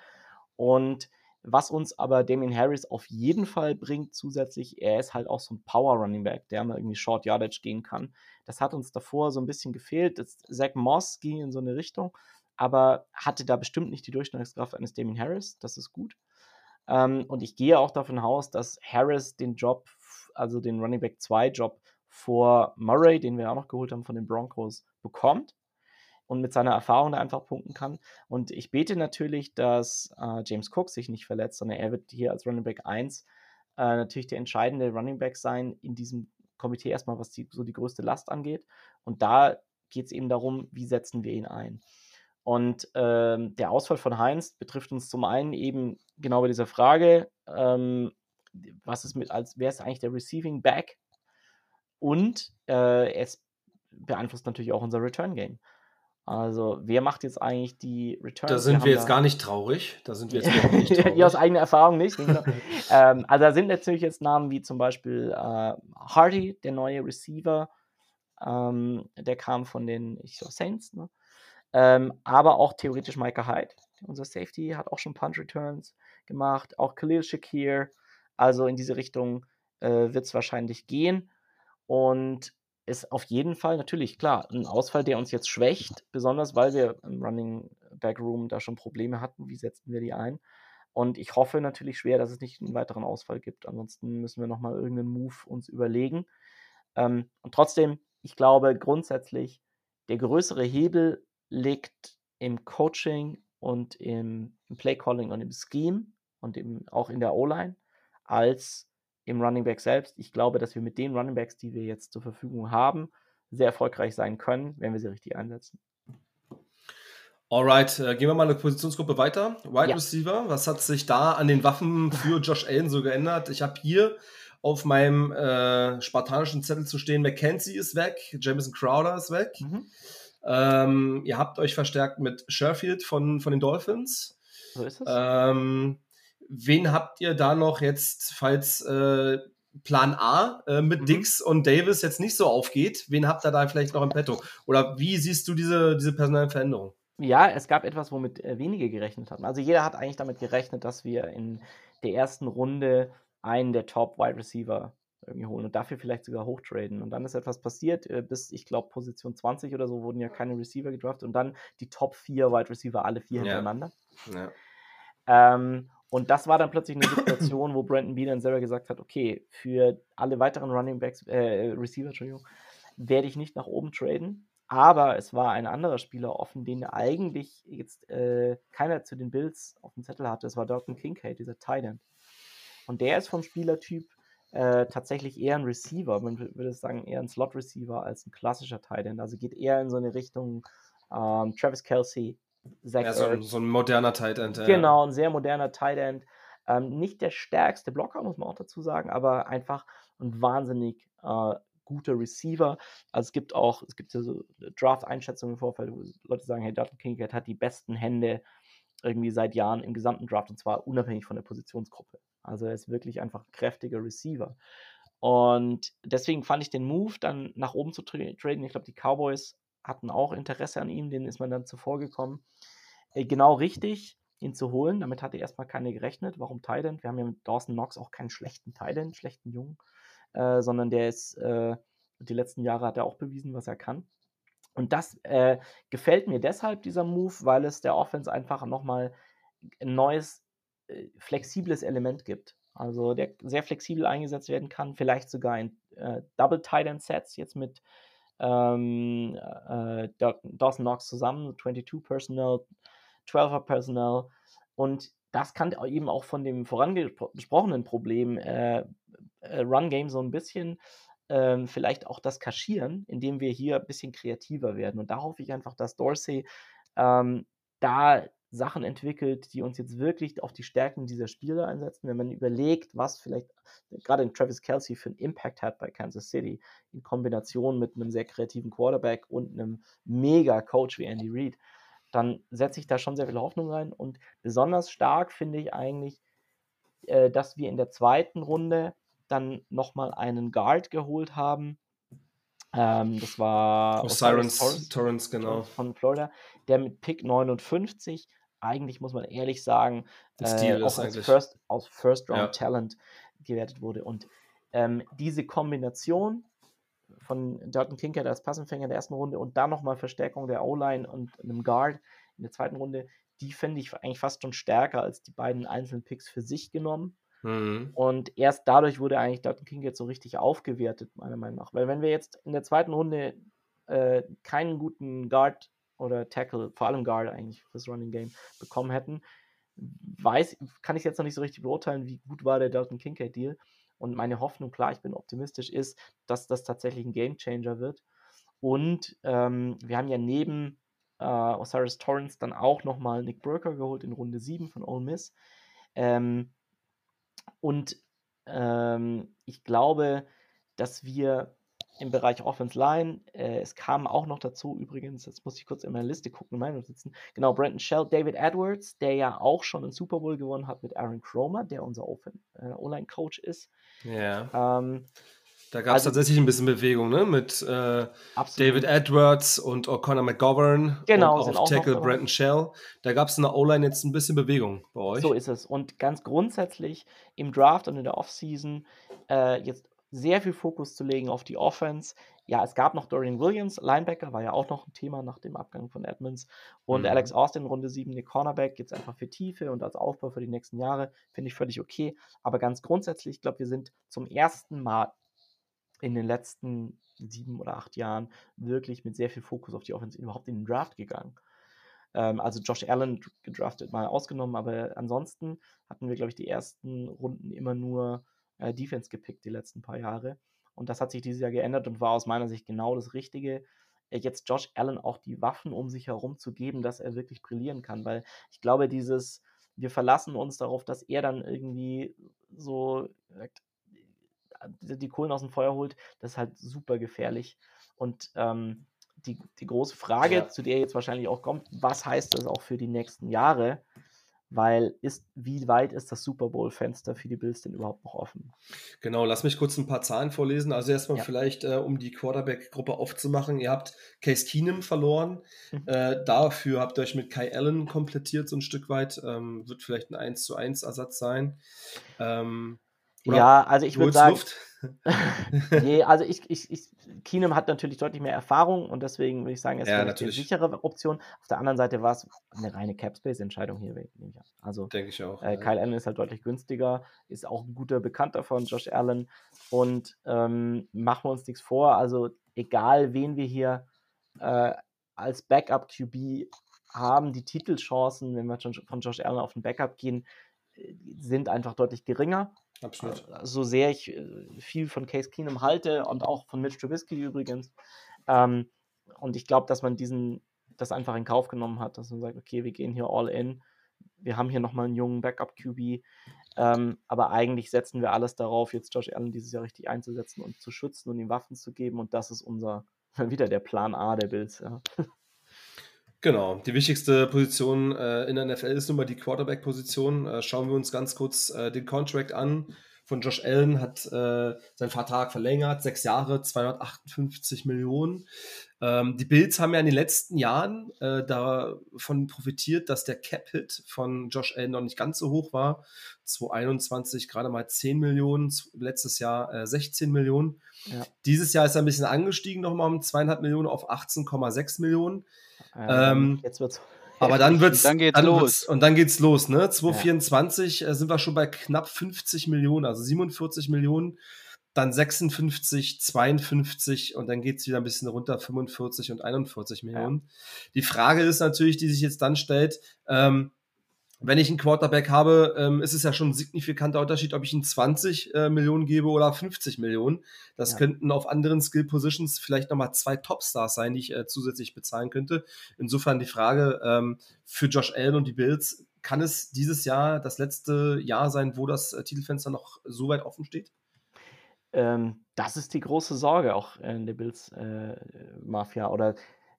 Und was uns aber Damien Harris auf jeden Fall bringt zusätzlich, er ist halt auch so ein Power-Running Back, der mal irgendwie Short Yardage gehen kann. Das hat uns davor so ein bisschen gefehlt. Das, Zach Moss ging in so eine Richtung aber hatte da bestimmt nicht die Durchschlagskraft eines Damien Harris. Das ist gut. Ähm, und ich gehe auch davon aus, dass Harris den Job, also den Running Back 2 Job vor Murray, den wir auch noch geholt haben von den Broncos, bekommt und mit seiner Erfahrung da einfach punkten kann. Und ich bete natürlich, dass äh, James Cook sich nicht verletzt, sondern er wird hier als Running Back 1 äh, natürlich der entscheidende Running Back sein in diesem Komitee erstmal, was die, so die größte Last angeht. Und da geht es eben darum, wie setzen wir ihn ein. Und ähm, der Ausfall von Heinz betrifft uns zum einen eben genau bei dieser Frage, ähm, was ist mit, als wer ist eigentlich der Receiving Back? Und äh, es beeinflusst natürlich auch unser Return Game. Also, wer macht jetzt eigentlich die Returns? Da sind wir, wir jetzt da gar nicht traurig. Da sind wir [LAUGHS] jetzt überhaupt nicht traurig. aus eigener Erfahrung nicht. Genau. [LAUGHS] ähm, also, da sind natürlich jetzt Namen wie zum Beispiel äh, Hardy, der neue Receiver. Ähm, der kam von den ich, Saints. Ne? Ähm, aber auch theoretisch Micah Hyde, unser Safety, hat auch schon Punch Returns gemacht. Auch Khalil Shakir. Also in diese Richtung äh, wird es wahrscheinlich gehen. Und ist auf jeden Fall natürlich klar ein Ausfall, der uns jetzt schwächt, besonders weil wir im Running Back Room da schon Probleme hatten. Wie setzen wir die ein? Und ich hoffe natürlich schwer, dass es nicht einen weiteren Ausfall gibt. Ansonsten müssen wir nochmal irgendeinen Move uns überlegen. Ähm, und trotzdem, ich glaube grundsätzlich, der größere Hebel liegt im Coaching und im, im Play Calling und im Scheme und im, auch in der O-Line als im Running Back selbst. Ich glaube, dass wir mit den Running Backs, die wir jetzt zur Verfügung haben, sehr erfolgreich sein können, wenn wir sie richtig einsetzen. Alright, äh, gehen wir mal eine Positionsgruppe weiter. Wide ja. Receiver, was hat sich da an den Waffen für [LAUGHS] Josh Allen so geändert? Ich habe hier auf meinem äh, spartanischen Zettel zu stehen, McKenzie ist weg, Jameson Crowder ist weg. Mhm. Ähm, ihr habt euch verstärkt mit Sherfield von, von den Dolphins. So ist es. Ähm, wen habt ihr da noch jetzt, falls äh, Plan A äh, mit mhm. Dix und Davis jetzt nicht so aufgeht? Wen habt ihr da vielleicht noch im Petto? Oder wie siehst du diese, diese personellen Veränderungen? Ja, es gab etwas, womit äh, wenige gerechnet hatten. Also jeder hat eigentlich damit gerechnet, dass wir in der ersten Runde einen der Top Wide Receiver irgendwie holen und dafür vielleicht sogar hochtraden. Und dann ist etwas passiert, äh, bis ich glaube Position 20 oder so wurden ja keine Receiver gedraftet und dann die Top 4 Wide Receiver, alle vier ja. hintereinander. Ja. Ähm, und das war dann plötzlich eine Situation, wo Brandon Bean selber gesagt hat, okay, für alle weiteren Running Backs, äh, Receiver, Entschuldigung, werde ich nicht nach oben traden. Aber es war ein anderer Spieler offen, den eigentlich jetzt äh, keiner zu den Bills auf dem Zettel hatte. Es war Dalton Kincaid, dieser Titan. Und der ist vom Spielertyp äh, tatsächlich eher ein Receiver. Man würde sagen, eher ein Slot-Receiver als ein klassischer Titan. Also geht eher in so eine Richtung ähm, Travis Kelsey, Zach ja, so ein, so, ein, moderner Tight End. Ja. Genau, ein sehr moderner Tight End. Ähm, nicht der stärkste Blocker, muss man auch dazu sagen, aber einfach ein wahnsinnig äh, guter Receiver. Also es gibt auch, es gibt ja so Draft-Einschätzungen im Vorfeld, wo Leute sagen, hey, Dalton Kincaid hat die besten Hände irgendwie seit Jahren im gesamten Draft und zwar unabhängig von der Positionsgruppe. Also er ist wirklich einfach ein kräftiger Receiver. Und deswegen fand ich den Move dann nach oben zu tra traden. Ich glaube, die Cowboys hatten auch Interesse an ihm, denen ist man dann zuvor gekommen. Äh, genau richtig, ihn zu holen. Damit hatte erstmal keine gerechnet. Warum Thailand? Wir haben ja mit Dawson Knox auch keinen schlechten Thailand, schlechten Jungen, äh, sondern der ist, äh, die letzten Jahre hat er auch bewiesen, was er kann. Und das äh, gefällt mir deshalb, dieser Move, weil es der Offense einfach nochmal ein neues, flexibles Element gibt. Also der sehr flexibel eingesetzt werden kann, vielleicht sogar in äh, Double Tight End Sets jetzt mit ähm, äh, Dawson Knox zusammen, 22 Personnel, 12er Personnel und das kann eben auch von dem vorangesprochenen Problem äh, äh, Run Game so ein bisschen ähm, vielleicht auch das kaschieren, indem wir hier ein bisschen kreativer werden. Und da hoffe ich einfach, dass Dorsey ähm, da Sachen entwickelt, die uns jetzt wirklich auf die Stärken dieser Spieler einsetzen. Wenn man überlegt, was vielleicht gerade in Travis Kelsey für einen Impact hat bei Kansas City, in Kombination mit einem sehr kreativen Quarterback und einem mega Coach wie Andy Reid, dann setze ich da schon sehr viel Hoffnung rein. Und besonders stark finde ich eigentlich, äh, dass wir in der zweiten Runde dann nochmal einen Guard geholt haben. Ähm, das war Osiris Torrance, Torrance, genau. Von Florida, der mit Pick 59, eigentlich muss man ehrlich sagen, äh, auch als First, aus First Round ja. Talent gewertet wurde. Und ähm, diese Kombination von Dalton Kincaid als Passempfänger der ersten Runde und dann nochmal Verstärkung der O-Line und einem Guard in der zweiten Runde, die finde ich eigentlich fast schon stärker als die beiden einzelnen Picks für sich genommen. Mhm. Und erst dadurch wurde eigentlich Dalton King jetzt so richtig aufgewertet, meiner Meinung nach. Weil wenn wir jetzt in der zweiten Runde äh, keinen guten Guard oder Tackle, vor allem Guard eigentlich fürs Running Game bekommen hätten, weiß, kann ich jetzt noch nicht so richtig beurteilen, wie gut war der Dalton Kincaid Deal. Und meine Hoffnung, klar, ich bin optimistisch, ist, dass das tatsächlich ein Game Changer wird. Und ähm, wir haben ja neben äh, Osiris Torrance dann auch nochmal Nick Burker geholt in Runde 7 von Ole Miss. Ähm, und ähm, ich glaube, dass wir im Bereich Offense Line, äh, es kam auch noch dazu übrigens, jetzt muss ich kurz in meiner Liste gucken, in meinen Notizen, genau, Brandon Shell, David Edwards, der ja auch schon einen Super Bowl gewonnen hat mit Aaron Cromer, der unser äh, Online-Coach ist. Ja. Ähm, da gab es also, tatsächlich ein bisschen Bewegung, ne? Mit äh, David Edwards und O'Connor McGovern genau, und auf Tackle Brandon Shell. Da gab es in der O-Line jetzt ein bisschen Bewegung bei euch. So ist es. Und ganz grundsätzlich im Draft und in der Offseason äh, jetzt sehr viel Fokus zu legen auf die Offense. Ja, es gab noch Dorian Williams, Linebacker, war ja auch noch ein Thema nach dem Abgang von Edmonds. Und mhm. Alex Austin, Runde 7, der Cornerback, jetzt einfach für Tiefe und als Aufbau für die nächsten Jahre, finde ich völlig okay. Aber ganz grundsätzlich, ich glaube, wir sind zum ersten Mal in den letzten sieben oder acht Jahren wirklich mit sehr viel Fokus auf die Offense überhaupt in den Draft gegangen. Ähm, also Josh Allen gedraftet mal ausgenommen, aber ansonsten hatten wir, glaube ich, die ersten Runden immer nur äh, Defense gepickt, die letzten paar Jahre. Und das hat sich dieses Jahr geändert und war aus meiner Sicht genau das Richtige, äh, jetzt Josh Allen auch die Waffen um sich herum zu geben, dass er wirklich brillieren kann. Weil ich glaube, dieses, wir verlassen uns darauf, dass er dann irgendwie so äh, die Kohlen aus dem Feuer holt, das ist halt super gefährlich. Und ähm, die, die große Frage, ja. zu der jetzt wahrscheinlich auch kommt, was heißt das auch für die nächsten Jahre? Weil ist, wie weit ist das Super Bowl-Fenster für die Bills denn überhaupt noch offen? Genau, lass mich kurz ein paar Zahlen vorlesen. Also erstmal ja. vielleicht, äh, um die Quarterback-Gruppe aufzumachen. Ihr habt Case Keenum verloren. Mhm. Äh, dafür habt ihr euch mit Kai Allen komplettiert, so ein Stück weit. Ähm, wird vielleicht ein 1 zu 1 Ersatz sein. Ähm, ja, also ich würde sagen. Luft? [LAUGHS] nee, also ich, ich, ich, Keenum hat natürlich deutlich mehr Erfahrung und deswegen würde ich sagen, es ja, ist eine sichere Option. Auf der anderen Seite war es eine reine Capspace-Entscheidung hier. Also, denke ich auch. Äh, ja. Kyle Allen ist halt deutlich günstiger, ist auch ein guter Bekannter von Josh Allen und ähm, machen wir uns nichts vor. Also, egal wen wir hier äh, als Backup-QB haben, die Titelchancen, wenn wir schon von Josh Allen auf den Backup gehen, sind einfach deutlich geringer. Absolut. Äh, so sehr ich äh, viel von Case Keenum halte und auch von Mitch Trubisky übrigens. Ähm, und ich glaube, dass man diesen, das einfach in Kauf genommen hat, dass man sagt, okay, wir gehen hier all in. Wir haben hier nochmal einen jungen Backup-QB. Ähm, aber eigentlich setzen wir alles darauf, jetzt Josh Allen dieses Jahr richtig einzusetzen und zu schützen und ihm Waffen zu geben. Und das ist unser, [LAUGHS] wieder der Plan A der Bills. Ja. Genau, die wichtigste Position äh, in der NFL ist nun mal die Quarterback-Position. Äh, schauen wir uns ganz kurz äh, den Contract an. Von Josh Allen hat äh, seinen Vertrag verlängert, sechs Jahre, 258 Millionen. Ähm, die Bills haben ja in den letzten Jahren äh, davon profitiert, dass der Cap-Hit von Josh Allen noch nicht ganz so hoch war. 2021 gerade mal 10 Millionen, letztes Jahr 16 äh, Millionen. Ja. Dieses Jahr ist er ein bisschen angestiegen, nochmal um zweieinhalb Millionen auf 18,6 Millionen. Ähm, jetzt wird's. Aber dann wird's, dann geht's dann los. Wird's, und dann geht's los, ne? 2024 ja. Äh, sind wir schon bei knapp 50 Millionen, also 47 Millionen, dann 56, 52 und dann geht's wieder ein bisschen runter, 45 und 41 Millionen. Ja. Die Frage ist natürlich, die sich jetzt dann stellt, ähm, wenn ich einen Quarterback habe, ähm, ist es ja schon ein signifikanter Unterschied, ob ich ihn 20 äh, Millionen gebe oder 50 Millionen. Das ja. könnten auf anderen Skill Positions vielleicht nochmal zwei Topstars sein, die ich äh, zusätzlich bezahlen könnte. Insofern die Frage ähm, für Josh Allen und die Bills, kann es dieses Jahr das letzte Jahr sein, wo das äh, Titelfenster noch so weit offen steht? Ähm, das ist die große Sorge auch in der Bills-Mafia. Äh, oder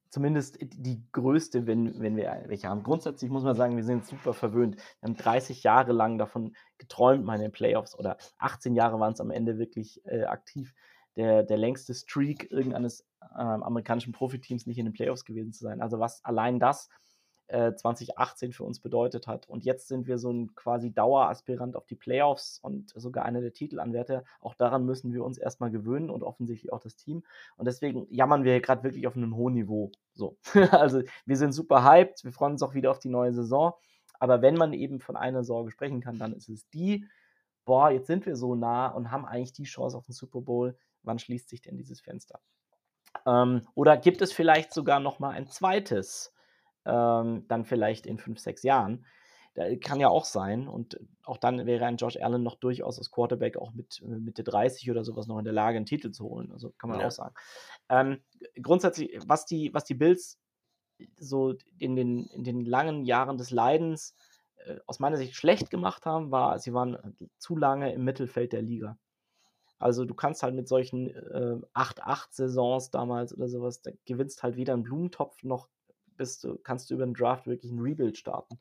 zumindest die größte, wenn, wenn wir welche haben. Grundsätzlich muss man sagen, wir sind super verwöhnt. Wir haben 30 Jahre lang davon geträumt, mal in den Playoffs oder 18 Jahre waren es am Ende wirklich äh, aktiv. Der, der längste Streak irgendeines äh, amerikanischen Profiteams nicht in den Playoffs gewesen zu sein. Also was allein das 2018 äh, für uns bedeutet hat. Und jetzt sind wir so ein quasi Daueraspirant auf die Playoffs und sogar einer der Titelanwärter. Auch daran müssen wir uns erstmal gewöhnen und offensichtlich auch das Team. Und deswegen jammern wir gerade wirklich auf einem hohen Niveau. So. [LAUGHS] also wir sind super hyped, wir freuen uns auch wieder auf die neue Saison. Aber wenn man eben von einer Sorge sprechen kann, dann ist es die, boah, jetzt sind wir so nah und haben eigentlich die Chance auf den Super Bowl. Wann schließt sich denn dieses Fenster? Ähm, oder gibt es vielleicht sogar noch mal ein zweites ähm, dann vielleicht in fünf, sechs Jahren. Da kann ja auch sein. Und auch dann wäre ein Josh Allen noch durchaus als Quarterback auch mit äh, Mitte 30 oder sowas noch in der Lage, einen Titel zu holen. Also kann man ja. auch sagen. Ähm, grundsätzlich, was die, was die Bills so in den, in den langen Jahren des Leidens äh, aus meiner Sicht schlecht gemacht haben, war, sie waren zu lange im Mittelfeld der Liga. Also du kannst halt mit solchen äh, 8-8-Saisons damals oder sowas, da gewinnst halt weder einen Blumentopf noch bist du, kannst du über den Draft wirklich ein Rebuild starten.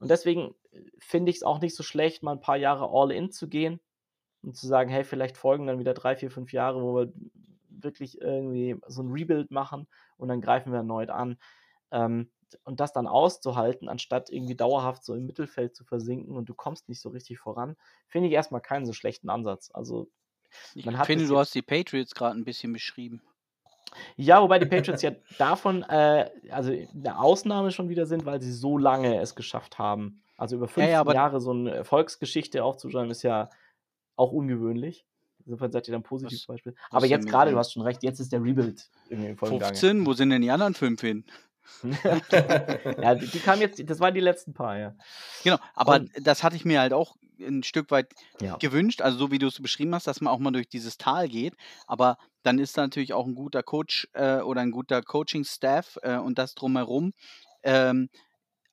Und deswegen äh, finde ich es auch nicht so schlecht, mal ein paar Jahre All-In zu gehen und zu sagen, hey, vielleicht folgen dann wieder drei, vier, fünf Jahre, wo wir wirklich irgendwie so ein Rebuild machen und dann greifen wir erneut an. Ähm, und das dann auszuhalten, anstatt irgendwie dauerhaft so im Mittelfeld zu versinken und du kommst nicht so richtig voran, finde ich erstmal keinen so schlechten Ansatz. Also, ich finde, du hast die Patriots gerade ein bisschen beschrieben. Ja, wobei die Patriots ja davon, äh, also eine Ausnahme schon wieder sind, weil sie so lange es geschafft haben. Also über 15 ja, ja, Jahre so eine Erfolgsgeschichte aufzuschreiben, ist ja auch ungewöhnlich. Insofern seid ihr dann positiv zum Beispiel. Aber jetzt gerade, du hast schon recht, jetzt ist der Rebuild irgendwie voll 15, wo sind denn die anderen fünf hin? [LAUGHS] ja, die, die kamen jetzt, das waren die letzten paar, ja. Genau, aber Und, das hatte ich mir halt auch ein Stück weit ja. gewünscht, also so wie du es beschrieben hast, dass man auch mal durch dieses Tal geht, aber dann ist da natürlich auch ein guter Coach äh, oder ein guter Coaching-Staff äh, und das drumherum ähm,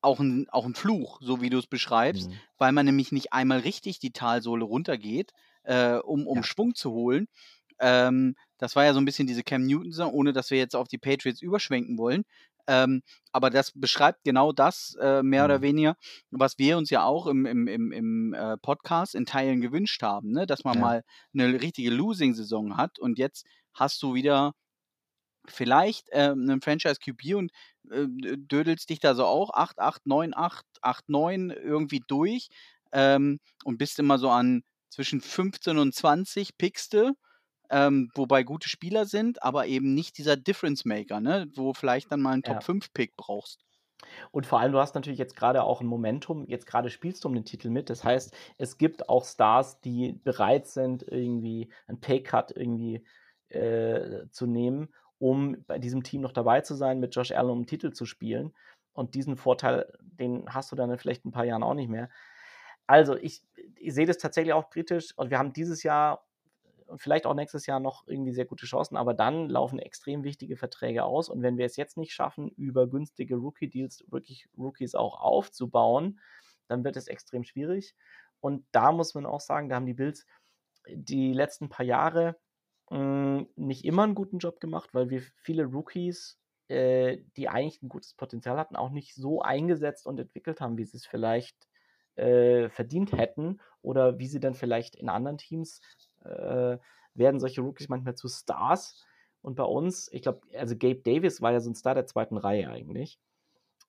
auch, ein, auch ein Fluch, so wie du es beschreibst, mhm. weil man nämlich nicht einmal richtig die Talsohle runtergeht, äh, um, um ja. Schwung zu holen. Ähm, das war ja so ein bisschen diese Cam Newton, ohne dass wir jetzt auf die Patriots überschwenken wollen. Ähm, aber das beschreibt genau das, äh, mehr oder mhm. weniger, was wir uns ja auch im, im, im, im äh, Podcast in Teilen gewünscht haben, ne? dass man ja. mal eine richtige Losing-Saison hat und jetzt hast du wieder vielleicht äh, einen Franchise QB und äh, dödelst dich da so auch 8, 8, 9, 8, 8, 9 irgendwie durch ähm, und bist immer so an zwischen 15 und 20 pickste ähm, wobei gute Spieler sind, aber eben nicht dieser Difference Maker, ne? wo vielleicht dann mal einen Top 5 Pick brauchst. Und vor allem, du hast natürlich jetzt gerade auch ein Momentum, jetzt gerade spielst du um den Titel mit. Das heißt, es gibt auch Stars, die bereit sind, irgendwie einen Paycut irgendwie äh, zu nehmen, um bei diesem Team noch dabei zu sein, mit Josh Allen um den Titel zu spielen. Und diesen Vorteil, den hast du dann in vielleicht ein paar Jahren auch nicht mehr. Also, ich, ich sehe das tatsächlich auch kritisch und wir haben dieses Jahr vielleicht auch nächstes Jahr noch irgendwie sehr gute Chancen, aber dann laufen extrem wichtige Verträge aus und wenn wir es jetzt nicht schaffen, über günstige Rookie-Deals wirklich Rookies auch aufzubauen, dann wird es extrem schwierig. Und da muss man auch sagen, da haben die Bills die letzten paar Jahre mh, hm, nicht immer einen guten Job gemacht, weil wir viele Rookies, äh, die eigentlich ein gutes Potenzial hatten, auch nicht so eingesetzt und entwickelt haben, wie sie es vielleicht äh, verdient hätten oder wie sie dann vielleicht in anderen Teams äh, werden solche Rookies manchmal zu Stars. Und bei uns, ich glaube, also Gabe Davis war ja so ein Star der zweiten Reihe eigentlich,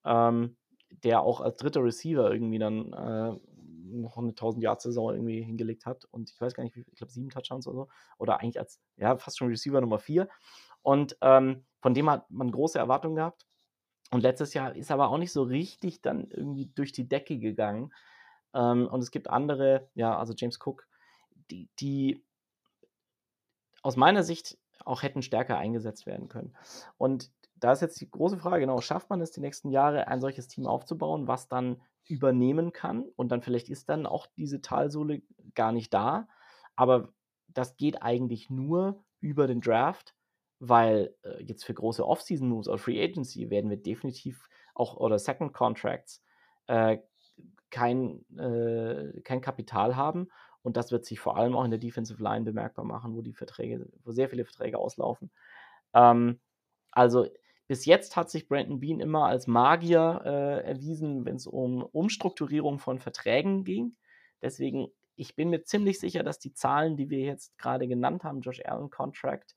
ähm, der auch als dritter Receiver irgendwie dann äh, noch eine 1000 Yard Saison irgendwie hingelegt hat. Und ich weiß gar nicht, ich glaube sieben Touchdowns oder so. Oder eigentlich als ja fast schon Receiver Nummer vier. Und ähm, von dem hat man große Erwartungen gehabt. Und letztes Jahr ist aber auch nicht so richtig dann irgendwie durch die Decke gegangen. Ähm, und es gibt andere, ja also James Cook, die, die aus meiner Sicht auch hätten stärker eingesetzt werden können. Und da ist jetzt die große Frage, genau, schafft man es die nächsten Jahre, ein solches Team aufzubauen, was dann übernehmen kann? Und dann vielleicht ist dann auch diese Talsohle gar nicht da, aber das geht eigentlich nur über den Draft, weil äh, jetzt für große Offseason-Moves oder Free Agency werden wir definitiv auch oder Second Contracts äh, kein, äh, kein Kapital haben und das wird sich vor allem auch in der Defensive Line bemerkbar machen, wo die Verträge, wo sehr viele Verträge auslaufen. Ähm, also bis jetzt hat sich Brandon Bean immer als Magier äh, erwiesen, wenn es um Umstrukturierung von Verträgen ging. Deswegen, ich bin mir ziemlich sicher, dass die Zahlen, die wir jetzt gerade genannt haben, Josh Allen Contract,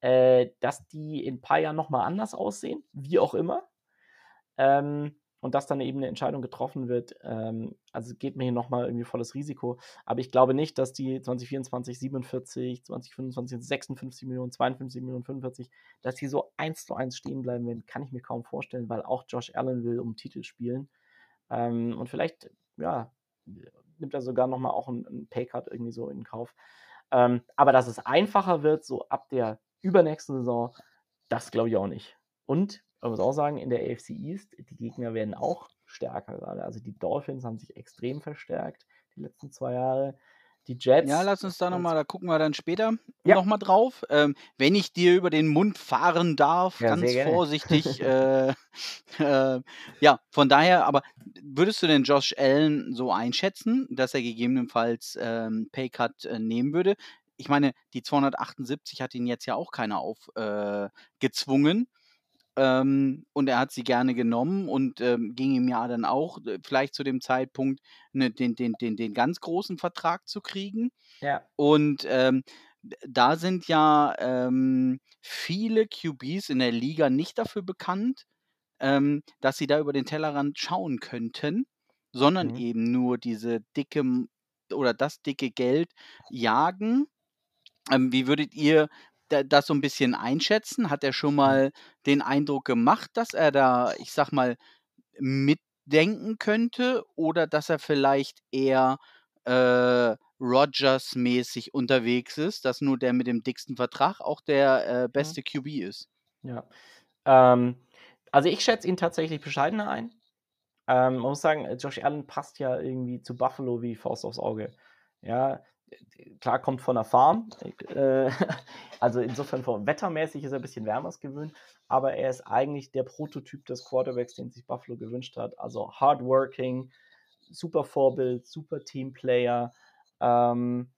äh, dass die in ein paar Jahren nochmal anders aussehen, wie auch immer. Ähm, und dass dann eben eine Entscheidung getroffen wird. Ähm, also geht mir hier nochmal irgendwie volles Risiko. Aber ich glaube nicht, dass die 2024 47, 2025 56 Millionen, 52 Millionen, 45, dass die so eins zu eins stehen bleiben werden, kann ich mir kaum vorstellen, weil auch Josh Allen will um Titel spielen. Ähm, und vielleicht, ja, nimmt er sogar nochmal auch einen, einen Paycut irgendwie so in Kauf. Ähm, aber dass es einfacher wird, so ab der übernächsten Saison, das glaube ich auch nicht. Und man muss auch sagen, in der AFC East, die Gegner werden auch stärker gerade. Also die Dolphins haben sich extrem verstärkt die letzten zwei Jahre. Die Jets. Ja, lass uns da nochmal, da gucken wir dann später ja. nochmal drauf. Ähm, wenn ich dir über den Mund fahren darf, ja, ganz vorsichtig. [LAUGHS] äh, äh, ja, von daher, aber würdest du den Josh Allen so einschätzen, dass er gegebenenfalls ähm, Paycut äh, nehmen würde? Ich meine, die 278 hat ihn jetzt ja auch keiner aufgezwungen. Äh, ähm, und er hat sie gerne genommen und ähm, ging ihm ja dann auch äh, vielleicht zu dem Zeitpunkt ne, den, den, den, den ganz großen Vertrag zu kriegen. Ja. Und ähm, da sind ja ähm, viele QBs in der Liga nicht dafür bekannt, ähm, dass sie da über den Tellerrand schauen könnten, sondern mhm. eben nur diese dicke oder das dicke Geld jagen. Ähm, wie würdet ihr das so ein bisschen einschätzen? Hat er schon mhm. mal den Eindruck gemacht, dass er da, ich sag mal, mitdenken könnte oder dass er vielleicht eher äh, Rogers-mäßig unterwegs ist, dass nur der mit dem dicksten Vertrag auch der äh, beste QB ist. Ja. Ähm, also ich schätze ihn tatsächlich bescheidener ein. Ähm, man muss sagen, Josh Allen passt ja irgendwie zu Buffalo wie Faust aufs Auge. Ja, klar kommt von der Farm, äh, [LAUGHS] also insofern vom wettermäßig ist er ein bisschen wärmers gewöhnt, aber er ist eigentlich der Prototyp des Quarterbacks, den sich Buffalo gewünscht hat. Also hardworking, super Vorbild, super Teamplayer, ähm,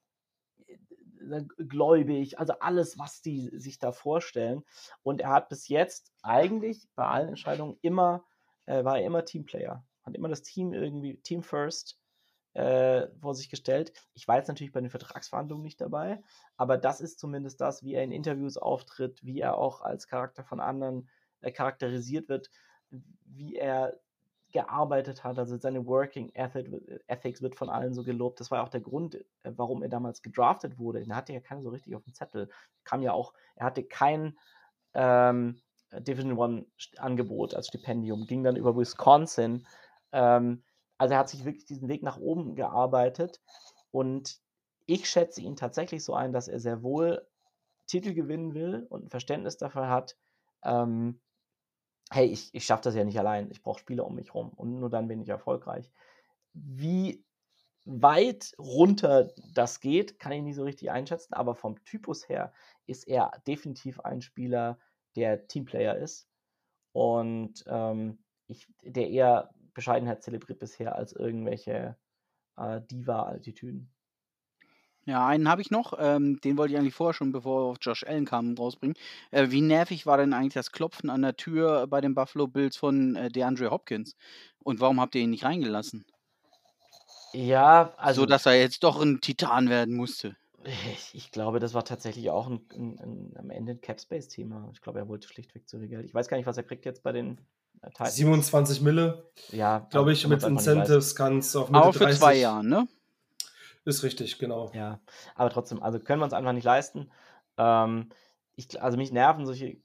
äh, gläubig, also alles, was die sich da vorstellen. Und er hat bis jetzt eigentlich bei allen Entscheidungen immer, äh, war er immer Teamplayer, hat immer das Team irgendwie, Team First äh, vor sich gestellt. Ich war jetzt natürlich bei den Vertragsverhandlungen nicht dabei, aber das ist zumindest das, wie er in Interviews auftritt, wie er auch als Charakter von anderen äh, charakterisiert wird, wie er gearbeitet hat, also seine Working Ethics wird von allen so gelobt. Das war auch der Grund, äh, warum er damals gedraftet wurde. Er hatte ja keiner so richtig auf dem Zettel. Kam ja auch, er hatte kein ähm, Division One Angebot als Stipendium, ging dann über Wisconsin. Ähm, also er hat sich wirklich diesen Weg nach oben gearbeitet und ich schätze ihn tatsächlich so ein, dass er sehr wohl Titel gewinnen will und ein Verständnis dafür hat, ähm, hey, ich, ich schaffe das ja nicht allein, ich brauche Spieler um mich rum und nur dann bin ich erfolgreich. Wie weit runter das geht, kann ich nicht so richtig einschätzen, aber vom Typus her ist er definitiv ein Spieler, der Teamplayer ist und ähm, ich, der eher Bescheidenheit zelebriert bisher als irgendwelche äh, Diva-Altitüden. Ja, einen habe ich noch, ähm, den wollte ich eigentlich vorher schon, bevor wir auf Josh Allen kamen, rausbringen. Äh, wie nervig war denn eigentlich das Klopfen an der Tür bei den Buffalo Bills von äh, DeAndre Hopkins? Und warum habt ihr ihn nicht reingelassen? Ja, also. So dass er jetzt doch ein Titan werden musste. Ich, ich glaube, das war tatsächlich auch ein, ein, ein, am Ende ein Capspace-Thema. Ich glaube, er wollte schlichtweg zu viel Geld. Ich weiß gar nicht, was er kriegt jetzt bei den äh, Titans. 27 Mille. Ja. Glaube ich, mit Incentives kann es auf Mitte Aber für 30. zwei Jahren, ne? Ist richtig, genau. Ja, aber trotzdem, also können wir uns einfach nicht leisten. Ähm, ich, also mich nerven solche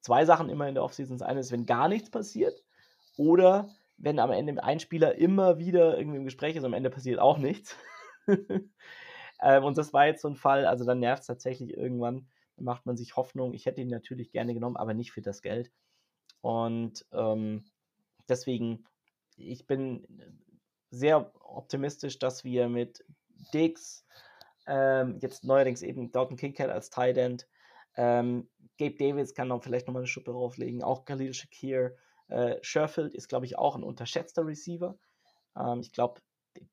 zwei Sachen immer in der Offseason. Das eine ist, wenn gar nichts passiert oder wenn am Ende ein Spieler immer wieder irgendwie im Gespräch ist, am Ende passiert auch nichts. [LAUGHS] ähm, und das war jetzt so ein Fall, also dann nervt es tatsächlich irgendwann, dann macht man sich Hoffnung. Ich hätte ihn natürlich gerne genommen, aber nicht für das Geld. Und ähm, deswegen, ich bin sehr optimistisch, dass wir mit Diggs, ähm, jetzt neuerdings eben Dalton Kincaid als Tight End, ähm, Gabe Davis kann dann vielleicht nochmal eine Schuppe drauflegen, auch Khalil Shakir. Äh, Sherfield ist, glaube ich, auch ein unterschätzter Receiver. Ähm, ich glaube,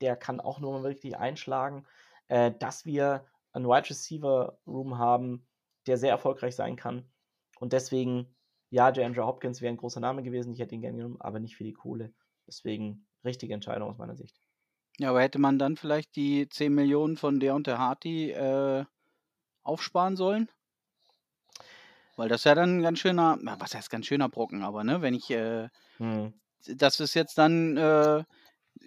der kann auch nur mal wirklich einschlagen. Äh, dass wir einen Wide Receiver Room haben, der sehr erfolgreich sein kann. Und deswegen, ja, J. Andrew Hopkins wäre ein großer Name gewesen. Ich hätte ihn gerne genommen, aber nicht für die Kohle. Deswegen richtige Entscheidung aus meiner Sicht. Ja, aber hätte man dann vielleicht die 10 Millionen von der und der Harty äh, aufsparen sollen? Weil das ja dann ein ganz schöner, was heißt ganz schöner Brocken, aber ne, wenn ich, äh, hm. das ist jetzt dann äh,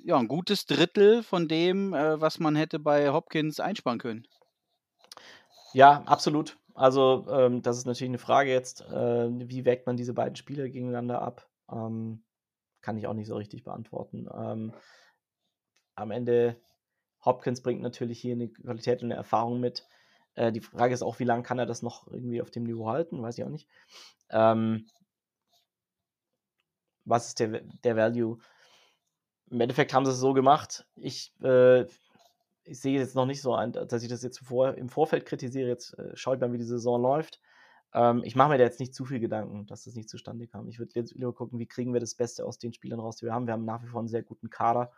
ja ein gutes Drittel von dem, äh, was man hätte bei Hopkins einsparen können. Ja, absolut. Also ähm, das ist natürlich eine Frage jetzt, äh, wie wägt man diese beiden Spieler gegeneinander ab? Ähm, kann ich auch nicht so richtig beantworten. Ähm, am Ende, Hopkins bringt natürlich hier eine Qualität und eine Erfahrung mit. Äh, die Frage ist auch, wie lange kann er das noch irgendwie auf dem Niveau halten? Weiß ich auch nicht. Ähm, was ist der, der Value? Im Endeffekt haben sie es so gemacht. Ich, äh, ich sehe jetzt noch nicht so ein, dass ich das jetzt vor, im Vorfeld kritisiere. Jetzt äh, schaut mal, wie die Saison läuft. Ähm, ich mache mir da jetzt nicht zu viel Gedanken, dass das nicht zustande kam. Ich würde jetzt lieber gucken, wie kriegen wir das Beste aus den Spielern raus, die wir haben. Wir haben nach wie vor einen sehr guten Kader.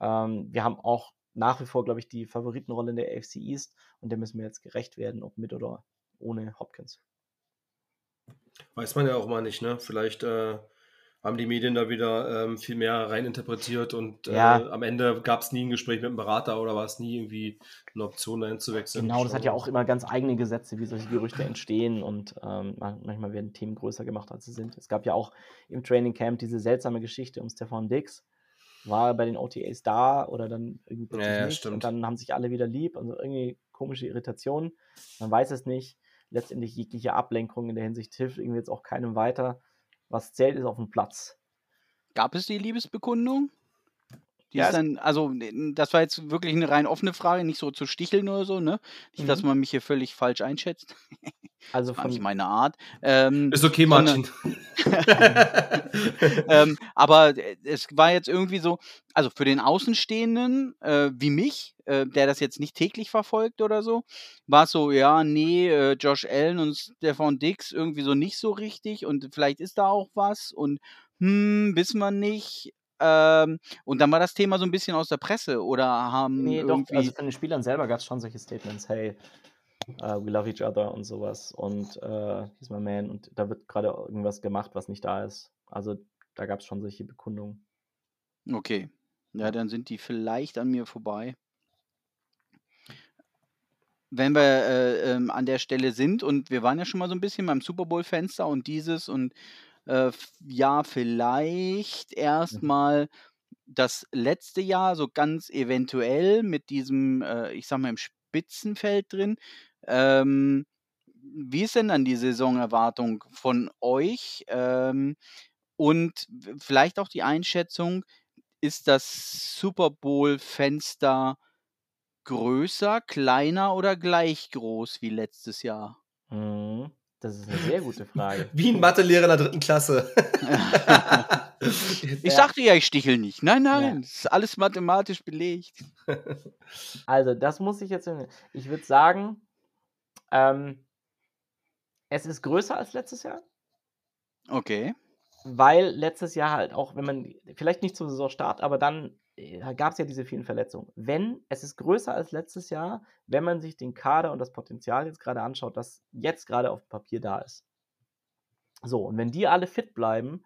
Ähm, wir haben auch nach wie vor, glaube ich, die Favoritenrolle in der AFC East und der müssen wir jetzt gerecht werden, ob mit oder ohne Hopkins. Weiß man ja auch mal nicht, ne? Vielleicht äh, haben die Medien da wieder ähm, viel mehr reininterpretiert und äh, ja. am Ende gab es nie ein Gespräch mit dem Berater oder war es nie irgendwie eine Option, dahin zu wechseln. Genau, das hat ja auch immer ganz eigene Gesetze, wie solche Gerüchte entstehen und ähm, manchmal werden Themen größer gemacht, als sie sind. Es gab ja auch im Training Camp diese seltsame Geschichte um Stefan Dix. War er bei den OTAs da oder dann irgendwie ja, ja, nicht stimmt. und dann haben sich alle wieder lieb, also irgendwie komische Irritationen. Man weiß es nicht. Letztendlich jegliche Ablenkung in der Hinsicht hilft irgendwie jetzt auch keinem weiter was zählt, ist auf dem Platz. Gab es die Liebesbekundung? Die ja, ist dann, also das war jetzt wirklich eine rein offene Frage, nicht so zu sticheln oder so, ne? Nicht, mhm. dass man mich hier völlig falsch einschätzt. Also [LAUGHS] von nicht meine Art. Ähm, ist okay, Martin. [LAUGHS] ähm, aber äh, es war jetzt irgendwie so, also für den Außenstehenden äh, wie mich, äh, der das jetzt nicht täglich verfolgt oder so, war es so, ja, nee, äh, Josh Allen und Stefan Dix irgendwie so nicht so richtig und vielleicht ist da auch was und hm, wissen wir nicht. Ähm, und dann war das Thema so ein bisschen aus der Presse oder haben nee, irgendwie... Doch, also von den Spielern selber gab es schon solche Statements, hey, uh, we love each other und sowas und uh, he's my man und da wird gerade irgendwas gemacht, was nicht da ist. Also da gab es schon solche Bekundungen. Okay, ja, dann sind die vielleicht an mir vorbei. Wenn wir äh, ähm, an der Stelle sind und wir waren ja schon mal so ein bisschen beim Super Bowl-Fenster und dieses und äh, ja, vielleicht mhm. erstmal das letzte Jahr, so ganz eventuell mit diesem, äh, ich sag mal, im Spitzenfeld drin. Ähm, wie ist denn dann die Saisonerwartung von euch? Ähm, und vielleicht auch die Einschätzung, ist das Super Bowl-Fenster größer, kleiner oder gleich groß wie letztes Jahr? Mhm. Das ist eine sehr gute Frage. [LAUGHS] Wie ein Mathelehrer in der dritten Klasse. [LAUGHS] ich sagte ja, ich stichel nicht. Nein, nein, ja. das ist alles mathematisch belegt. [LAUGHS] Also, das muss ich jetzt. Ich würde sagen, ähm, es ist größer als letztes Jahr. Okay. Weil letztes Jahr halt auch, wenn man, vielleicht nicht zum Saisonstart, aber dann gab es ja diese vielen Verletzungen. Wenn, es ist größer als letztes Jahr, wenn man sich den Kader und das Potenzial jetzt gerade anschaut, das jetzt gerade auf dem Papier da ist. So, und wenn die alle fit bleiben,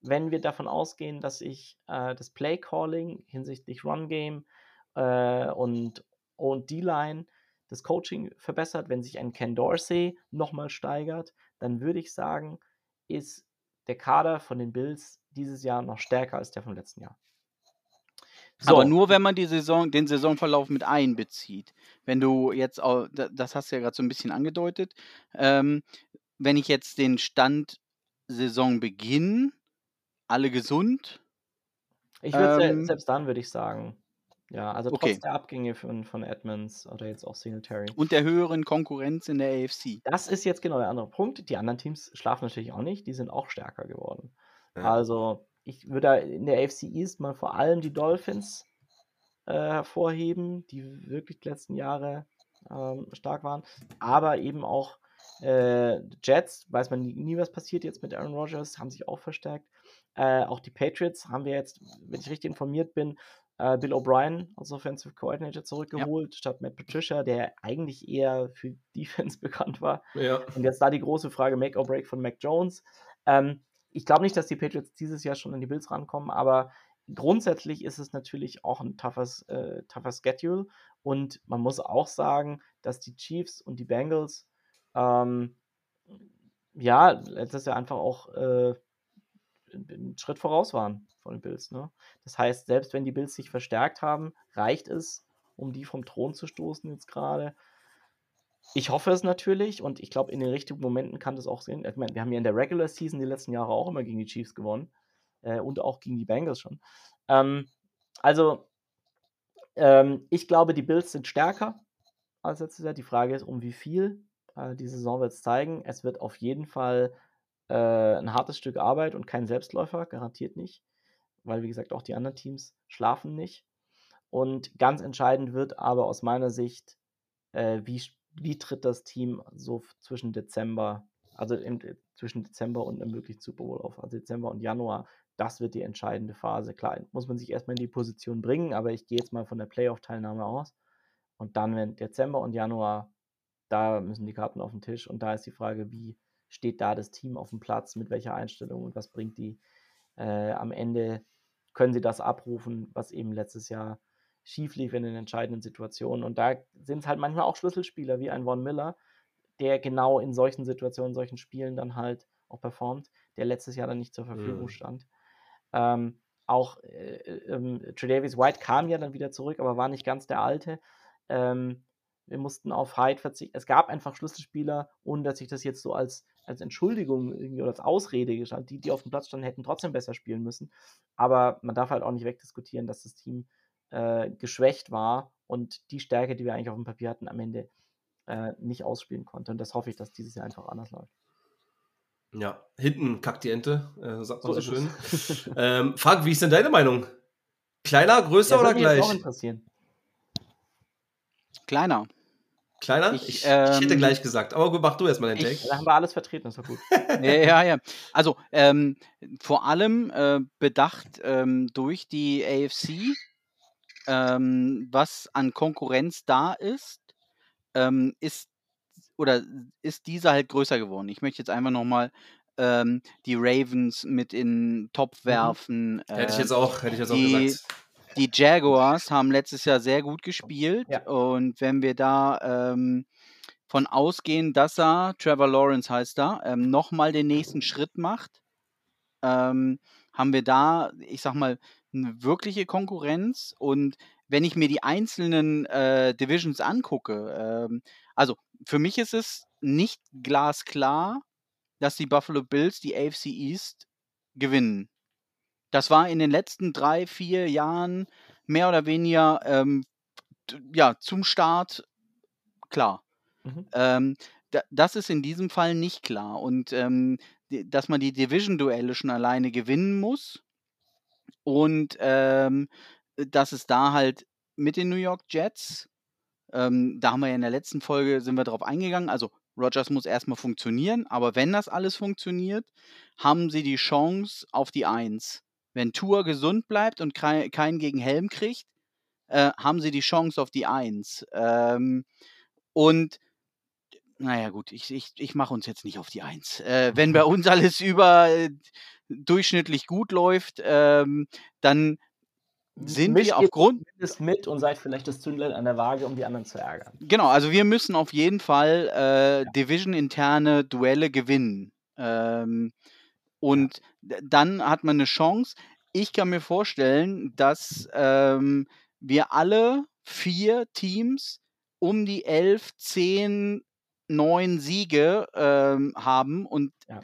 wenn wir davon ausgehen, dass ich äh, das Play Calling hinsichtlich Run Game äh, und, und D-Line, das Coaching verbessert, wenn sich ein Ken Dorsey nochmal steigert, dann würde ich sagen, ist der Kader von den Bills dieses Jahr noch stärker als der vom letzten Jahr. So. Aber nur, wenn man die Saison, den Saisonverlauf mit einbezieht. Wenn du jetzt, auch, das hast du ja gerade so ein bisschen angedeutet, ähm, wenn ich jetzt den Stand Saisonbeginn, alle gesund. Ich würde ähm, selbst dann würde ich sagen. Ja, also trotz okay. der Abgänge von, von Edmonds oder jetzt auch Singletary. Und der höheren Konkurrenz in der AFC. Das ist jetzt genau der andere Punkt. Die anderen Teams schlafen natürlich auch nicht, die sind auch stärker geworden. Ja. Also ich würde in der AFC East mal vor allem die Dolphins äh, hervorheben, die wirklich die letzten Jahre ähm, stark waren, aber eben auch äh, Jets, weiß man nie, nie, was passiert jetzt mit Aaron Rodgers, haben sich auch verstärkt. Äh, auch die Patriots haben wir jetzt, wenn ich richtig informiert bin, äh, Bill O'Brien als Offensive Coordinator zurückgeholt, ja. statt Matt Patricia, der eigentlich eher für [LAUGHS] Defense bekannt war. Ja. Und jetzt da die große Frage, Make or Break von Mac Jones. Ähm, ich glaube nicht, dass die Patriots dieses Jahr schon an die Bills rankommen, aber grundsätzlich ist es natürlich auch ein toughes, äh, tougher Schedule. Und man muss auch sagen, dass die Chiefs und die Bengals ähm, ja letztes Jahr einfach auch äh, einen Schritt voraus waren von den Bills. Ne? Das heißt, selbst wenn die Bills sich verstärkt haben, reicht es, um die vom Thron zu stoßen jetzt gerade. Ich hoffe es natürlich und ich glaube, in den richtigen Momenten kann das auch sehen. Ich meine, wir haben ja in der Regular Season die letzten Jahre auch immer gegen die Chiefs gewonnen äh, und auch gegen die Bengals schon. Ähm, also, ähm, ich glaube, die Bills sind stärker als letztes Jahr. Die Frage ist, um wie viel. Äh, die Saison wird es zeigen. Es wird auf jeden Fall äh, ein hartes Stück Arbeit und kein Selbstläufer, garantiert nicht. Weil, wie gesagt, auch die anderen Teams schlafen nicht. Und ganz entscheidend wird aber aus meiner Sicht, äh, wie wie tritt das Team so zwischen Dezember, also im, zwischen Dezember und einem möglichen Super Bowl auf, also Dezember und Januar, das wird die entscheidende Phase. Klar, muss man sich erstmal in die Position bringen, aber ich gehe jetzt mal von der Playoff-Teilnahme aus. Und dann, wenn Dezember und Januar, da müssen die Karten auf den Tisch. Und da ist die Frage, wie steht da das Team auf dem Platz, mit welcher Einstellung und was bringt die äh, am Ende, können sie das abrufen, was eben letztes Jahr schief lief in den entscheidenden Situationen. Und da sind es halt manchmal auch Schlüsselspieler wie ein Von Miller, der genau in solchen Situationen, solchen Spielen dann halt auch performt, der letztes Jahr dann nicht zur Verfügung mhm. stand. Ähm, auch äh, ähm, Tredavious White kam ja dann wieder zurück, aber war nicht ganz der alte. Ähm, wir mussten auf Hyde verzichten. Es gab einfach Schlüsselspieler, ohne dass ich das jetzt so als als Entschuldigung oder als Ausrede gestanden. Die, die auf dem Platz standen, hätten trotzdem besser spielen müssen. Aber man darf halt auch nicht wegdiskutieren, dass das Team äh, geschwächt war und die Stärke, die wir eigentlich auf dem Papier hatten, am Ende äh, nicht ausspielen konnte. Und das hoffe ich, dass dieses Jahr einfach anders läuft. Ja, hinten kackt die Ente, äh, sagt man so, so schön. ähm, Frank, wie ist denn deine Meinung? Kleiner, größer ja, oder gleich? Auch interessieren. Kleiner. Kleiner? Ich, ich, ähm, ich, hätte gleich gesagt. Aber gut, mach du erstmal den Take. Da haben wir alles vertreten, ist doch gut. ja, ja, ja. Also, ähm, vor allem äh, bedacht ähm, durch die AFC, ähm, was an Konkurrenz da ist, ähm, ist oder ist dieser halt größer geworden. Ich möchte jetzt einfach nochmal ähm, die Ravens mit in Top mhm. werfen. Mhm. hätte ich jetzt auch, hätte ich jetzt die, auch gesagt. Die Jaguars haben letztes Jahr sehr gut gespielt ja. und wenn wir da ähm, von ausgehen, dass er, Trevor Lawrence heißt da, ähm, nochmal den nächsten Schritt macht, ähm, haben wir da, ich sag mal, eine wirkliche Konkurrenz und wenn ich mir die einzelnen äh, Divisions angucke, ähm, also für mich ist es nicht glasklar, dass die Buffalo Bills die AFC East gewinnen. Das war in den letzten drei, vier Jahren mehr oder weniger ähm, ja, zum Start klar. Mhm. Ähm, das ist in diesem Fall nicht klar. Und ähm, dass man die Division-Duelle schon alleine gewinnen muss und ähm, dass es da halt mit den New York Jets ähm, da haben wir ja in der letzten Folge, sind wir darauf eingegangen, also Rogers muss erstmal funktionieren, aber wenn das alles funktioniert, haben sie die Chance auf die Eins. Wenn Tour gesund bleibt und keinen gegen Helm kriegt, äh, haben sie die Chance auf die Eins. Ähm, und naja, gut, ich, ich, ich mache uns jetzt nicht auf die Eins. Äh, wenn bei [LAUGHS] uns alles über äh, durchschnittlich gut läuft, ähm, dann sind Mischt wir aufgrund ist mit und seid vielleicht das Zündlein an der Waage, um die anderen zu ärgern. Genau, also wir müssen auf jeden Fall äh, ja. Division-interne Duelle gewinnen. Ähm, und ja. dann hat man eine Chance. Ich kann mir vorstellen, dass ähm, wir alle vier Teams um die elf, zehn, neun Siege ähm, haben und ja.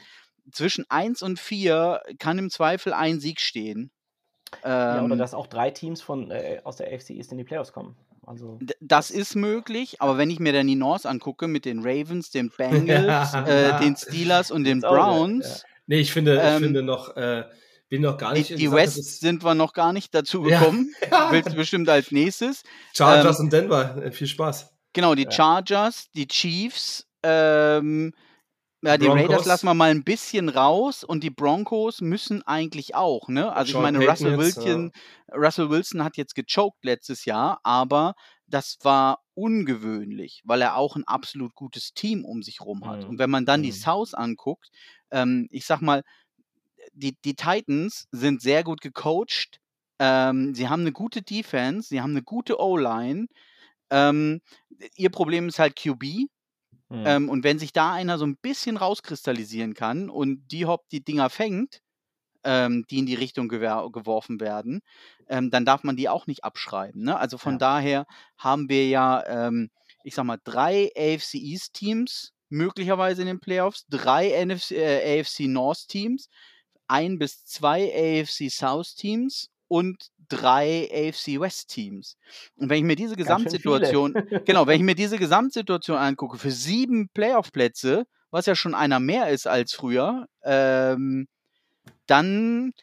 zwischen eins und vier kann im Zweifel ein Sieg stehen. Ja, oder ähm dass auch drei Teams von, äh, aus der AFC East in die Playoffs kommen. Also, das ist möglich, aber wenn ich mir dann die North angucke mit den Ravens, den [LAUGHS] Bengals, äh, den Steelers und den Browns. Ja. Nee, ich finde, ähm, ich finde noch, äh, bin noch gar nicht. Die, die West sind wir noch gar nicht dazu gekommen. [LAUGHS] Ja. Willst du bestimmt als nächstes. Chargers ähm, und Denver, äh, viel Spaß. Genau, die Chargers, die Chiefs, ähm, ja, die Broncos. Raiders lassen wir mal ein bisschen raus und die Broncos müssen eigentlich auch, ne? Also Sean ich meine, Russell Wilson, ja. Russell Wilson hat jetzt gechoked letztes Jahr, aber das war ungewöhnlich, weil er auch ein absolut gutes Team um sich rum hat. Mhm. Und wenn man dann mhm. die South anguckt, ähm, ich sag mal, die, die Titans sind sehr gut gecoacht. Ähm, sie haben eine gute Defense, sie haben eine gute O-Line. Ähm, ihr Problem ist halt QB. Mhm. Ähm, und wenn sich da einer so ein bisschen rauskristallisieren kann und die Hop die Dinger fängt, ähm, die in die Richtung geworfen werden, ähm, dann darf man die auch nicht abschreiben. Ne? Also von ja. daher haben wir ja, ähm, ich sag mal, drei AFC East Teams möglicherweise in den Playoffs, drei NFC, äh, AFC North Teams, ein bis zwei AFC South Teams und drei AFC West Teams. Und wenn ich mir diese Gesamtsituation, [LAUGHS] genau, wenn ich mir diese Gesamtsituation angucke, für sieben Playoff-Plätze, was ja schon einer mehr ist als früher, ähm, dann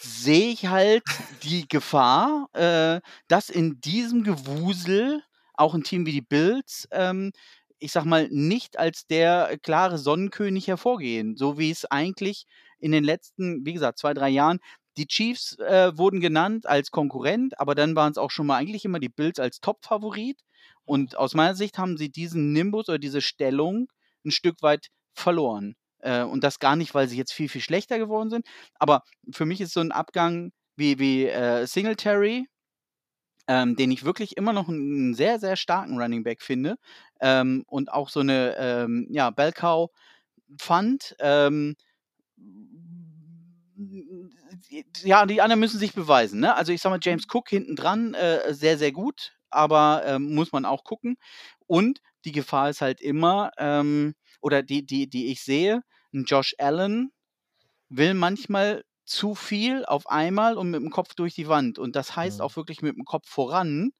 sehe ich halt die Gefahr, äh, dass in diesem Gewusel auch ein Team wie die Bills, ähm, ich sag mal, nicht als der klare Sonnenkönig hervorgehen, so wie es eigentlich in den letzten, wie gesagt, zwei, drei Jahren die Chiefs äh, wurden genannt als Konkurrent, aber dann waren es auch schon mal eigentlich immer die Bills als Top-Favorit. Und aus meiner Sicht haben sie diesen Nimbus oder diese Stellung ein Stück weit verloren. Äh, und das gar nicht, weil sie jetzt viel, viel schlechter geworden sind. Aber für mich ist so ein Abgang wie, wie äh, Singletary, ähm, den ich wirklich immer noch einen sehr, sehr starken Running Back finde. Ähm, und auch so eine ähm, ja, Bellcow fand. Ja, die anderen müssen sich beweisen. Ne? Also ich sag mal, James Cook hinten dran, äh, sehr, sehr gut. aber ähm, muss man auch gucken. Und die Gefahr ist halt immer, ähm, oder die, die, die ich sehe, ein Josh Allen will manchmal zu viel auf einmal und mit dem Kopf durch die Wand. Und das heißt ja. auch wirklich mit dem Kopf voran.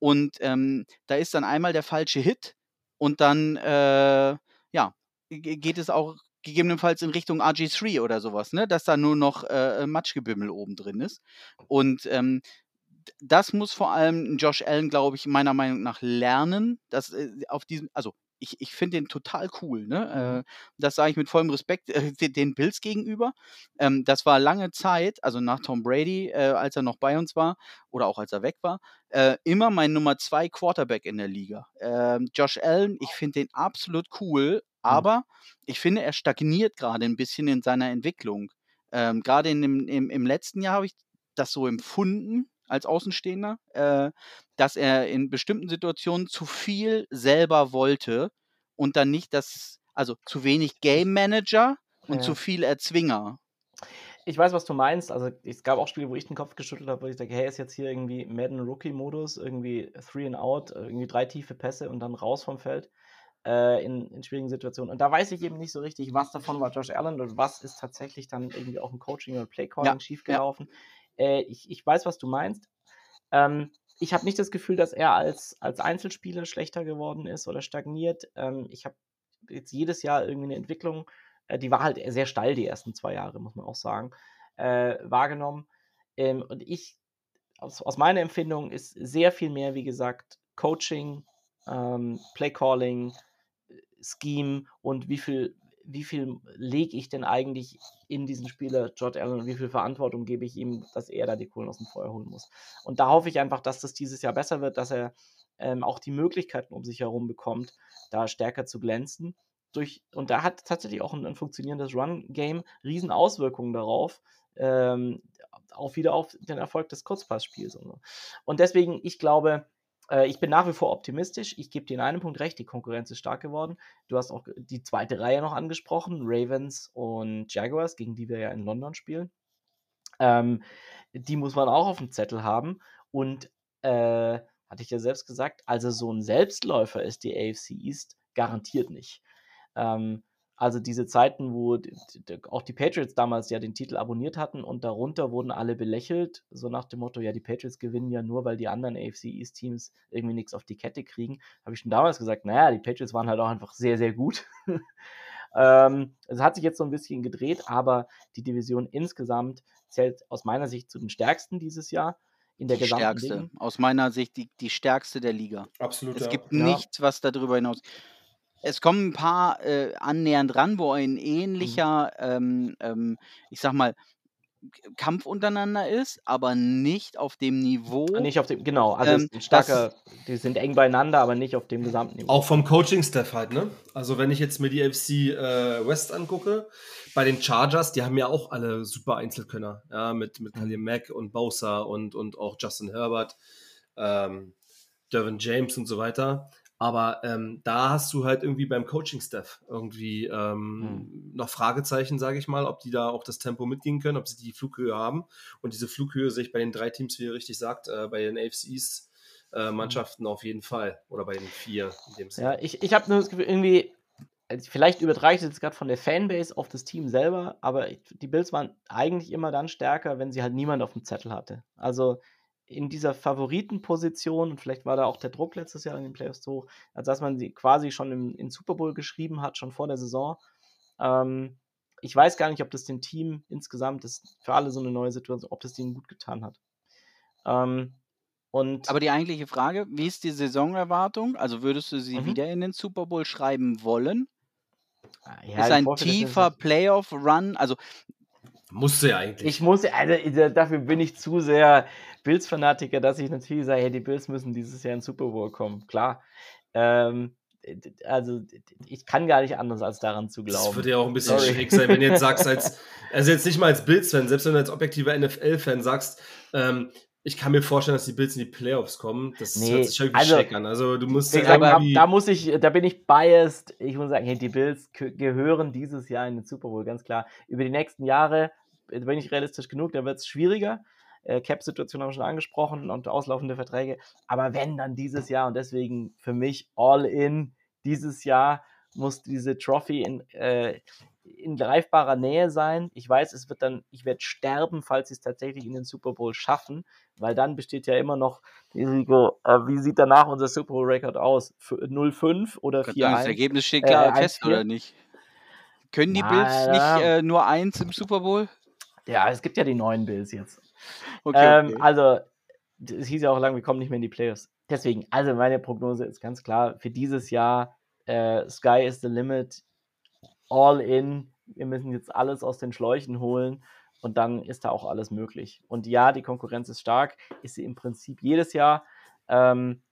Und ähm, da ist dann einmal der falsche Hit und dann, äh, ja, geht es auch gegebenenfalls in Richtung RG3 oder sowas, ne? dass da nur noch äh, Matschgebimmel oben drin ist. Und ähm, das muss vor allem Josh Allen, glaube ich, meiner Meinung nach lernen, dass äh, auf diesem, also ich, ich finde den total cool. Ne? Mhm. Äh, das sage ich mit vollem Respekt äh, den Bills gegenüber. Ähm, das war lange Zeit, also nach Tom Brady, äh, als er noch bei uns war oder auch als er weg war, äh, immer mein Nummer zwei Quarterback in der Liga. Ähm, Josh Allen, ich finde den absolut cool, mhm. Aber ich finde, er stagniert gerade ein bisschen in seiner Entwicklung. Ähm, gerade im, im, im letzten Jahr habe ich das so empfunden, als Außenstehender, äh, dass er in bestimmten Situationen zu viel selber wollte und dann nicht das, also zu wenig Game Manager und ja. zu viel Erzwinger. Ich weiß, was du meinst. Also es gab auch Spiele, wo ich den Kopf geschüttelt habe, wo ich sage, hey, ist jetzt hier irgendwie Madden Rookie-Modus, irgendwie Three and Out, irgendwie drei tiefe Pässe und dann raus vom Feld äh, in, in, schwierigen Situationen. Und da weiß ich eben nicht so richtig, was davon war Josh Allen und was ist tatsächlich dann irgendwie auch im Coaching oder Playcalling ja, schiefgelaufen. Ja. Äh, ich, ich weiß, was du meinst. Ähm, ich habe nicht das Gefühl, dass er als, als Einzelspieler schlechter geworden ist oder stagniert. Ähm, ich habe jetzt jedes Jahr irgendwie eine Entwicklung, äh, die war halt sehr steil die ersten zwei Jahre, muss man auch sagen, äh, wahrgenommen. Ähm, und ich, aus, aus, meiner Empfindung, ist sehr viel mehr, wie gesagt, Coaching, ähm, Playcalling, Scheme und wie viel wie viel lege ich denn eigentlich in diesen Spieler George Allen und wie viel Verantwortung gebe ich ihm, dass er da die Kohlen aus dem Feuer holen muss. Und da hoffe ich einfach, dass das dieses Jahr besser wird, dass er ähm, auch die Möglichkeiten um sich herum bekommt, da stärker zu glänzen. Durch, und da hat tatsächlich auch ein, ein funktionierendes Run-Game riesen Auswirkungen darauf, ähm, auch wieder auf den Erfolg des Kurzpassspiels. Und, so. und deswegen, ich glaube, äh, ich bin nach wie vor optimistisch. Ich gebe dir in einem Punkt recht, die Konkurrenz ist stark geworden. Du hast auch die zweite Reihe noch angesprochen, Ravens und Jaguars, gegen die wir ja in London spielen. Ähm, die muss man auch auf dem Zettel haben. Und äh, hatte ich ja selbst gesagt, also so ein Selbstläufer ist die AFC East garantiert nicht. Ähm, also diese Zeiten, wo auch die Patriots damals ja den Titel abonniert hatten und darunter wurden alle belächelt, so nach dem Motto, ja, die Patriots gewinnen ja nur, weil die anderen AFC East Teams irgendwie nichts auf die Kette kriegen, habe ich schon damals gesagt, naja, die Patriots waren halt auch einfach sehr, sehr gut. [LAUGHS] ähm, es hat sich jetzt so ein bisschen gedreht, aber die Division insgesamt zählt aus meiner Sicht zu den stärksten dieses Jahr in der die gesamten stärkste. Liga. Aus meiner Sicht die, die stärkste der Liga. Absolut. Es gibt ja. nichts, was darüber hinaus. Es kommen ein paar äh, annähernd ran, wo ein mhm. ähnlicher, ähm, ähm, ich sag mal, Kampf untereinander ist, aber nicht auf dem Niveau. Nicht auf dem, genau, also ähm, starker, die sind eng beieinander, aber nicht auf dem gesamten Niveau. Auch vom Coaching-Staff halt, ne? Also wenn ich jetzt mir die FC äh, West angucke, bei den Chargers, die haben ja auch alle super Einzelkönner, ja, mit, mit Khalil Mack und Bowser und, und auch Justin Herbert, ähm, Dervin James und so weiter. Aber ähm, da hast du halt irgendwie beim Coaching-Staff irgendwie ähm, hm. noch Fragezeichen, sage ich mal, ob die da auch das Tempo mitgehen können, ob sie die Flughöhe haben. Und diese Flughöhe sehe ich bei den drei Teams, wie ihr richtig sagt, äh, bei den AFCs äh, hm. Mannschaften auf jeden Fall. Oder bei den vier. ja, ich, ich habe nur das Gefühl, irgendwie, also vielleicht übertrage ich jetzt gerade von der Fanbase auf das Team selber, aber die Bills waren eigentlich immer dann stärker, wenn sie halt niemand auf dem Zettel hatte. Also in dieser Favoritenposition, und vielleicht war da auch der Druck letztes Jahr in den Playoffs so, als dass man sie quasi schon im, in Super Bowl geschrieben hat, schon vor der Saison. Ähm, ich weiß gar nicht, ob das dem Team insgesamt, das für alle so eine neue Situation, ob das denen gut getan hat. Ähm, und Aber die eigentliche Frage, wie ist die Saisonerwartung? Also würdest du sie mhm. wieder in den Super Bowl schreiben wollen? Ah, ja, ist ein tiefer Playoff-Run, also musste ja eigentlich. Ich muss, also dafür bin ich zu sehr Bills-Fanatiker, dass ich natürlich sage, hey, die Bills müssen dieses Jahr in Super Bowl kommen. Klar. Ähm, also ich kann gar nicht anders, als daran zu glauben. Das würde ja auch ein bisschen Sorry. schräg sein, wenn du jetzt sagst, als, [LAUGHS] also jetzt nicht mal als Bills-Fan, selbst wenn du als objektiver NFL-Fan sagst, ähm, ich kann mir vorstellen, dass die Bills in die Playoffs kommen. Das nee, hört sich irgendwie also, schräg an. Also du musst ja sagen, da, da, muss ich, da bin ich biased. Ich muss sagen, hey, die Bills gehören dieses Jahr in den Super Bowl, ganz klar. Über die nächsten Jahre bin ich realistisch genug, da wird es schwieriger. Äh, Cap-Situation haben wir schon angesprochen und auslaufende Verträge. Aber wenn, dann dieses Jahr und deswegen für mich all in dieses Jahr muss diese Trophy in, äh, in greifbarer Nähe sein. Ich weiß, es wird dann, ich werde sterben, falls sie es tatsächlich in den Super Bowl schaffen, weil dann besteht ja immer noch die Risiko, äh, wie sieht danach unser Super Bowl-Record aus? 0-5 oder 4-1? Das Ergebnis steht klar äh, fest, oder nicht? Können die Bills nicht äh, nur eins im Super Bowl? Ja, es gibt ja die neuen Bills jetzt. Okay, ähm, okay. Also, es hieß ja auch lange, wir kommen nicht mehr in die Playoffs. Deswegen, also meine Prognose ist ganz klar, für dieses Jahr äh, Sky is the limit, all in. Wir müssen jetzt alles aus den Schläuchen holen und dann ist da auch alles möglich. Und ja, die Konkurrenz ist stark, ist sie im Prinzip jedes Jahr. Ähm,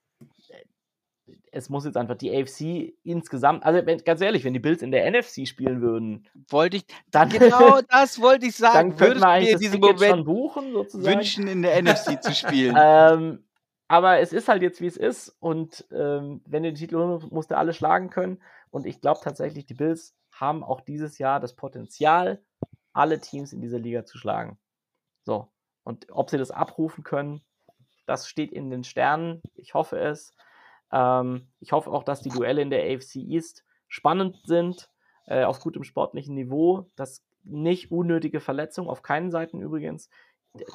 es muss jetzt einfach die AFC insgesamt, also wenn, ganz ehrlich, wenn die Bills in der NFC spielen würden, wollte ich, dann [LAUGHS] genau das wollte ich sagen. Dann wir eigentlich diesen Moment schon buchen, sozusagen. wünschen, in der NFC zu spielen. [LAUGHS] ähm, aber es ist halt jetzt, wie es ist. Und ähm, wenn du den Titel holen musst du alle schlagen können. Und ich glaube tatsächlich, die Bills haben auch dieses Jahr das Potenzial, alle Teams in dieser Liga zu schlagen. So. Und ob sie das abrufen können, das steht in den Sternen. Ich hoffe es. Ähm, ich hoffe auch, dass die Duelle in der AFC East spannend sind, äh, auf gutem sportlichen Niveau, dass nicht unnötige Verletzungen, auf keinen Seiten übrigens,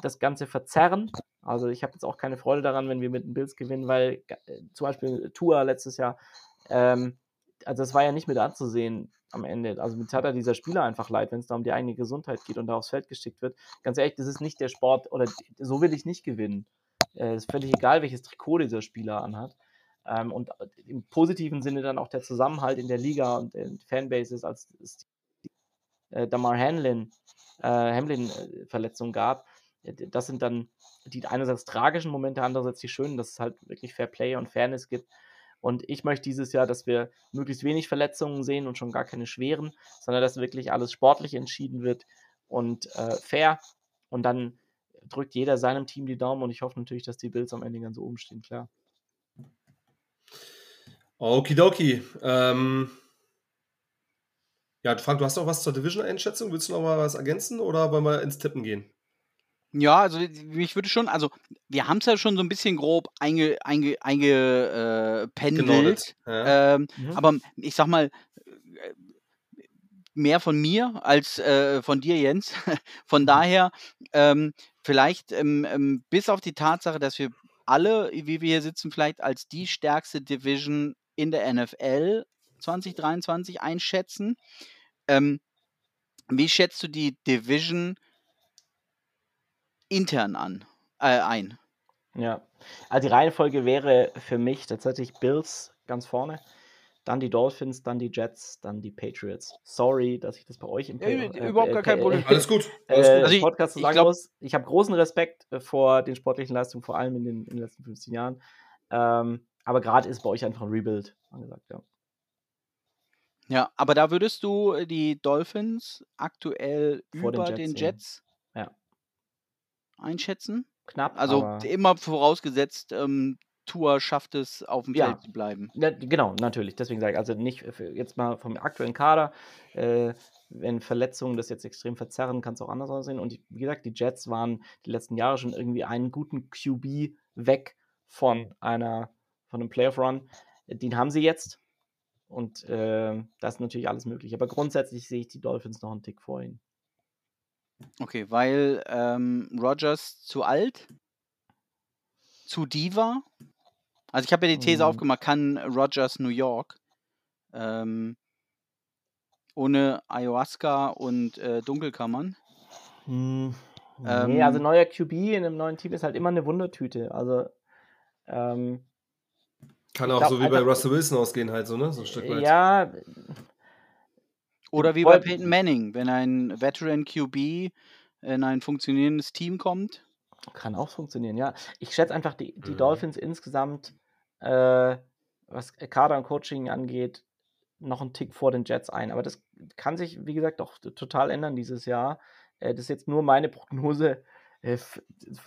das Ganze verzerren. Also ich habe jetzt auch keine Freude daran, wenn wir mit den Bills gewinnen, weil äh, zum Beispiel Tua letztes Jahr, ähm, also das war ja nicht mit anzusehen am Ende. Also mit hat er dieser Spieler einfach leid, wenn es da um die eigene Gesundheit geht und da aufs Feld geschickt wird. Ganz ehrlich, das ist nicht der Sport oder so will ich nicht gewinnen. Es äh, ist völlig egal, welches Trikot dieser Spieler anhat. Ähm, und äh, im positiven Sinne dann auch der Zusammenhalt in der Liga und den Fanbases, als es die, äh, Damar Hamlin, äh, Hamlin äh, Verletzung gab. Das sind dann die einerseits tragischen Momente, andererseits die schönen, dass es halt wirklich Fair Play und Fairness gibt. Und ich möchte dieses Jahr, dass wir möglichst wenig Verletzungen sehen und schon gar keine schweren, sondern dass wirklich alles sportlich entschieden wird und äh, fair. Und dann drückt jeder seinem Team die Daumen und ich hoffe natürlich, dass die Bills am Ende ganz oben stehen, klar. Okidoki. Ähm, ja, Frank, du hast noch was zur Division-Einschätzung. Willst du noch mal was ergänzen oder wollen wir ins Tippen gehen? Ja, also mich würde schon, also wir haben es ja schon so ein bisschen grob einge, einge, eingependelt. Äh, ja. ähm, mhm. Aber ich sag mal, mehr von mir als äh, von dir, Jens. [LAUGHS] von mhm. daher, ähm, vielleicht ähm, ähm, bis auf die Tatsache, dass wir alle, wie wir hier sitzen, vielleicht als die stärkste Division in der NFL 2023 einschätzen. Ähm, wie schätzt du die Division intern an, äh, ein? Ja, also die Reihenfolge wäre für mich tatsächlich Bills ganz vorne, dann die Dolphins, dann die Jets, dann die Patriots. Sorry, dass ich das bei euch im äh, äh, Überhaupt gar kein Problem. Alles gut. Alles gut. Also Podcast ich, sagen glaub, muss. Ich habe großen Respekt vor den sportlichen Leistungen, vor allem in den, in den letzten 15 Jahren. Ähm, aber gerade ist bei euch einfach ein Rebuild angesagt, ja. Ja, aber da würdest du äh, die Dolphins aktuell Vor über den Jets, den Jets ja. einschätzen? Knapp. Also immer vorausgesetzt, ähm, Tour schafft es, auf dem ja. Feld zu bleiben. Ja, genau, natürlich. Deswegen sage ich, also nicht jetzt mal vom aktuellen Kader, äh, wenn Verletzungen das jetzt extrem verzerren, kann es auch anders aussehen. Und wie gesagt, die Jets waren die letzten Jahre schon irgendwie einen guten QB weg von einer von einem Playoff-Run. Den haben sie jetzt. Und äh, das ist natürlich alles möglich. Aber grundsätzlich sehe ich die Dolphins noch einen Tick vor ihnen. Okay, weil ähm, Rogers zu alt, zu Diva. Also ich habe ja die These mhm. aufgemacht, kann Rogers New York ähm, ohne Ayahuasca und äh, Dunkelkammern? Hm, nee, ähm, also neuer QB in einem neuen Team ist halt immer eine Wundertüte. Also ähm, kann auch glaub, so wie bei Russell Wilson ausgehen, halt so, ne? So ein Stück weit. Ja. Oder wie bei Peyton Manning, wenn ein Veteran QB in ein funktionierendes Team kommt. Kann auch funktionieren, ja. Ich schätze einfach die, die mhm. Dolphins insgesamt, äh, was Kader und Coaching angeht, noch einen Tick vor den Jets ein. Aber das kann sich, wie gesagt, doch total ändern dieses Jahr. Äh, das ist jetzt nur meine Prognose äh,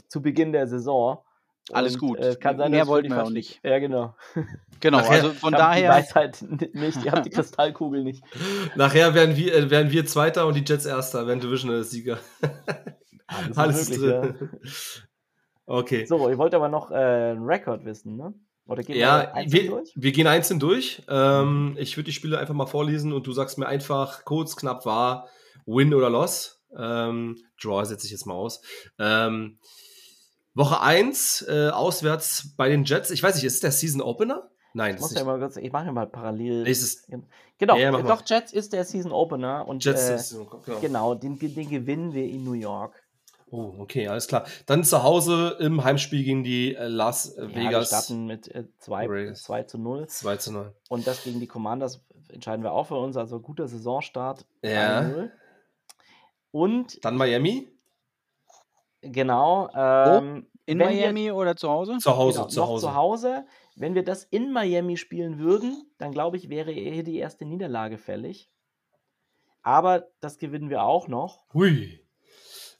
zu Beginn der Saison. Alles und, gut. Äh, kann sein, Mehr wollten wir auch nicht. Ja, genau. [LAUGHS] Genau, Nachher, also von daher. [LAUGHS] Ich weiß halt nicht, ihr habt die Kristallkugel nicht. Nachher werden wir, äh, werden wir Zweiter und die Jets Erster, werden Divisional-Sieger. Alles, Alles drin. Ja. Okay. So, ihr wollt aber noch äh, einen Rekord wissen, ne? Oder gehen ja, wir einzeln wir, durch? Wir gehen einzeln durch. Ähm, ich würde die Spiele einfach mal vorlesen und du sagst mir einfach kurz, knapp war, Win oder Loss. Ähm, Draw setze ich jetzt mal aus. Ähm, Woche 1, äh, auswärts bei den Jets. Ich weiß nicht, ist es der Season Opener? Nein, ich, muss ja mal kurz, ich mache mal parallel. Ist es, genau, ja, doch, Jets ist der Season Opener. Und, Jets äh, ist, genau, genau den, den gewinnen wir in New York. Oh, okay, alles klar. Dann zu Hause im Heimspiel gegen die äh, Las Vegas. Ja, wir starten mit 2 äh, 2 zu 0. 2 zu 0. Und das gegen die Commanders entscheiden wir auch für uns. Also guter Saisonstart. Ja. Und. Dann Miami. Genau. Ähm, in Miami wir, oder zu Hause? Zu Hause, genau, zu Hause. zu Hause. Wenn wir das in Miami spielen würden, dann glaube ich, wäre hier die erste Niederlage fällig. Aber das gewinnen wir auch noch. Hui.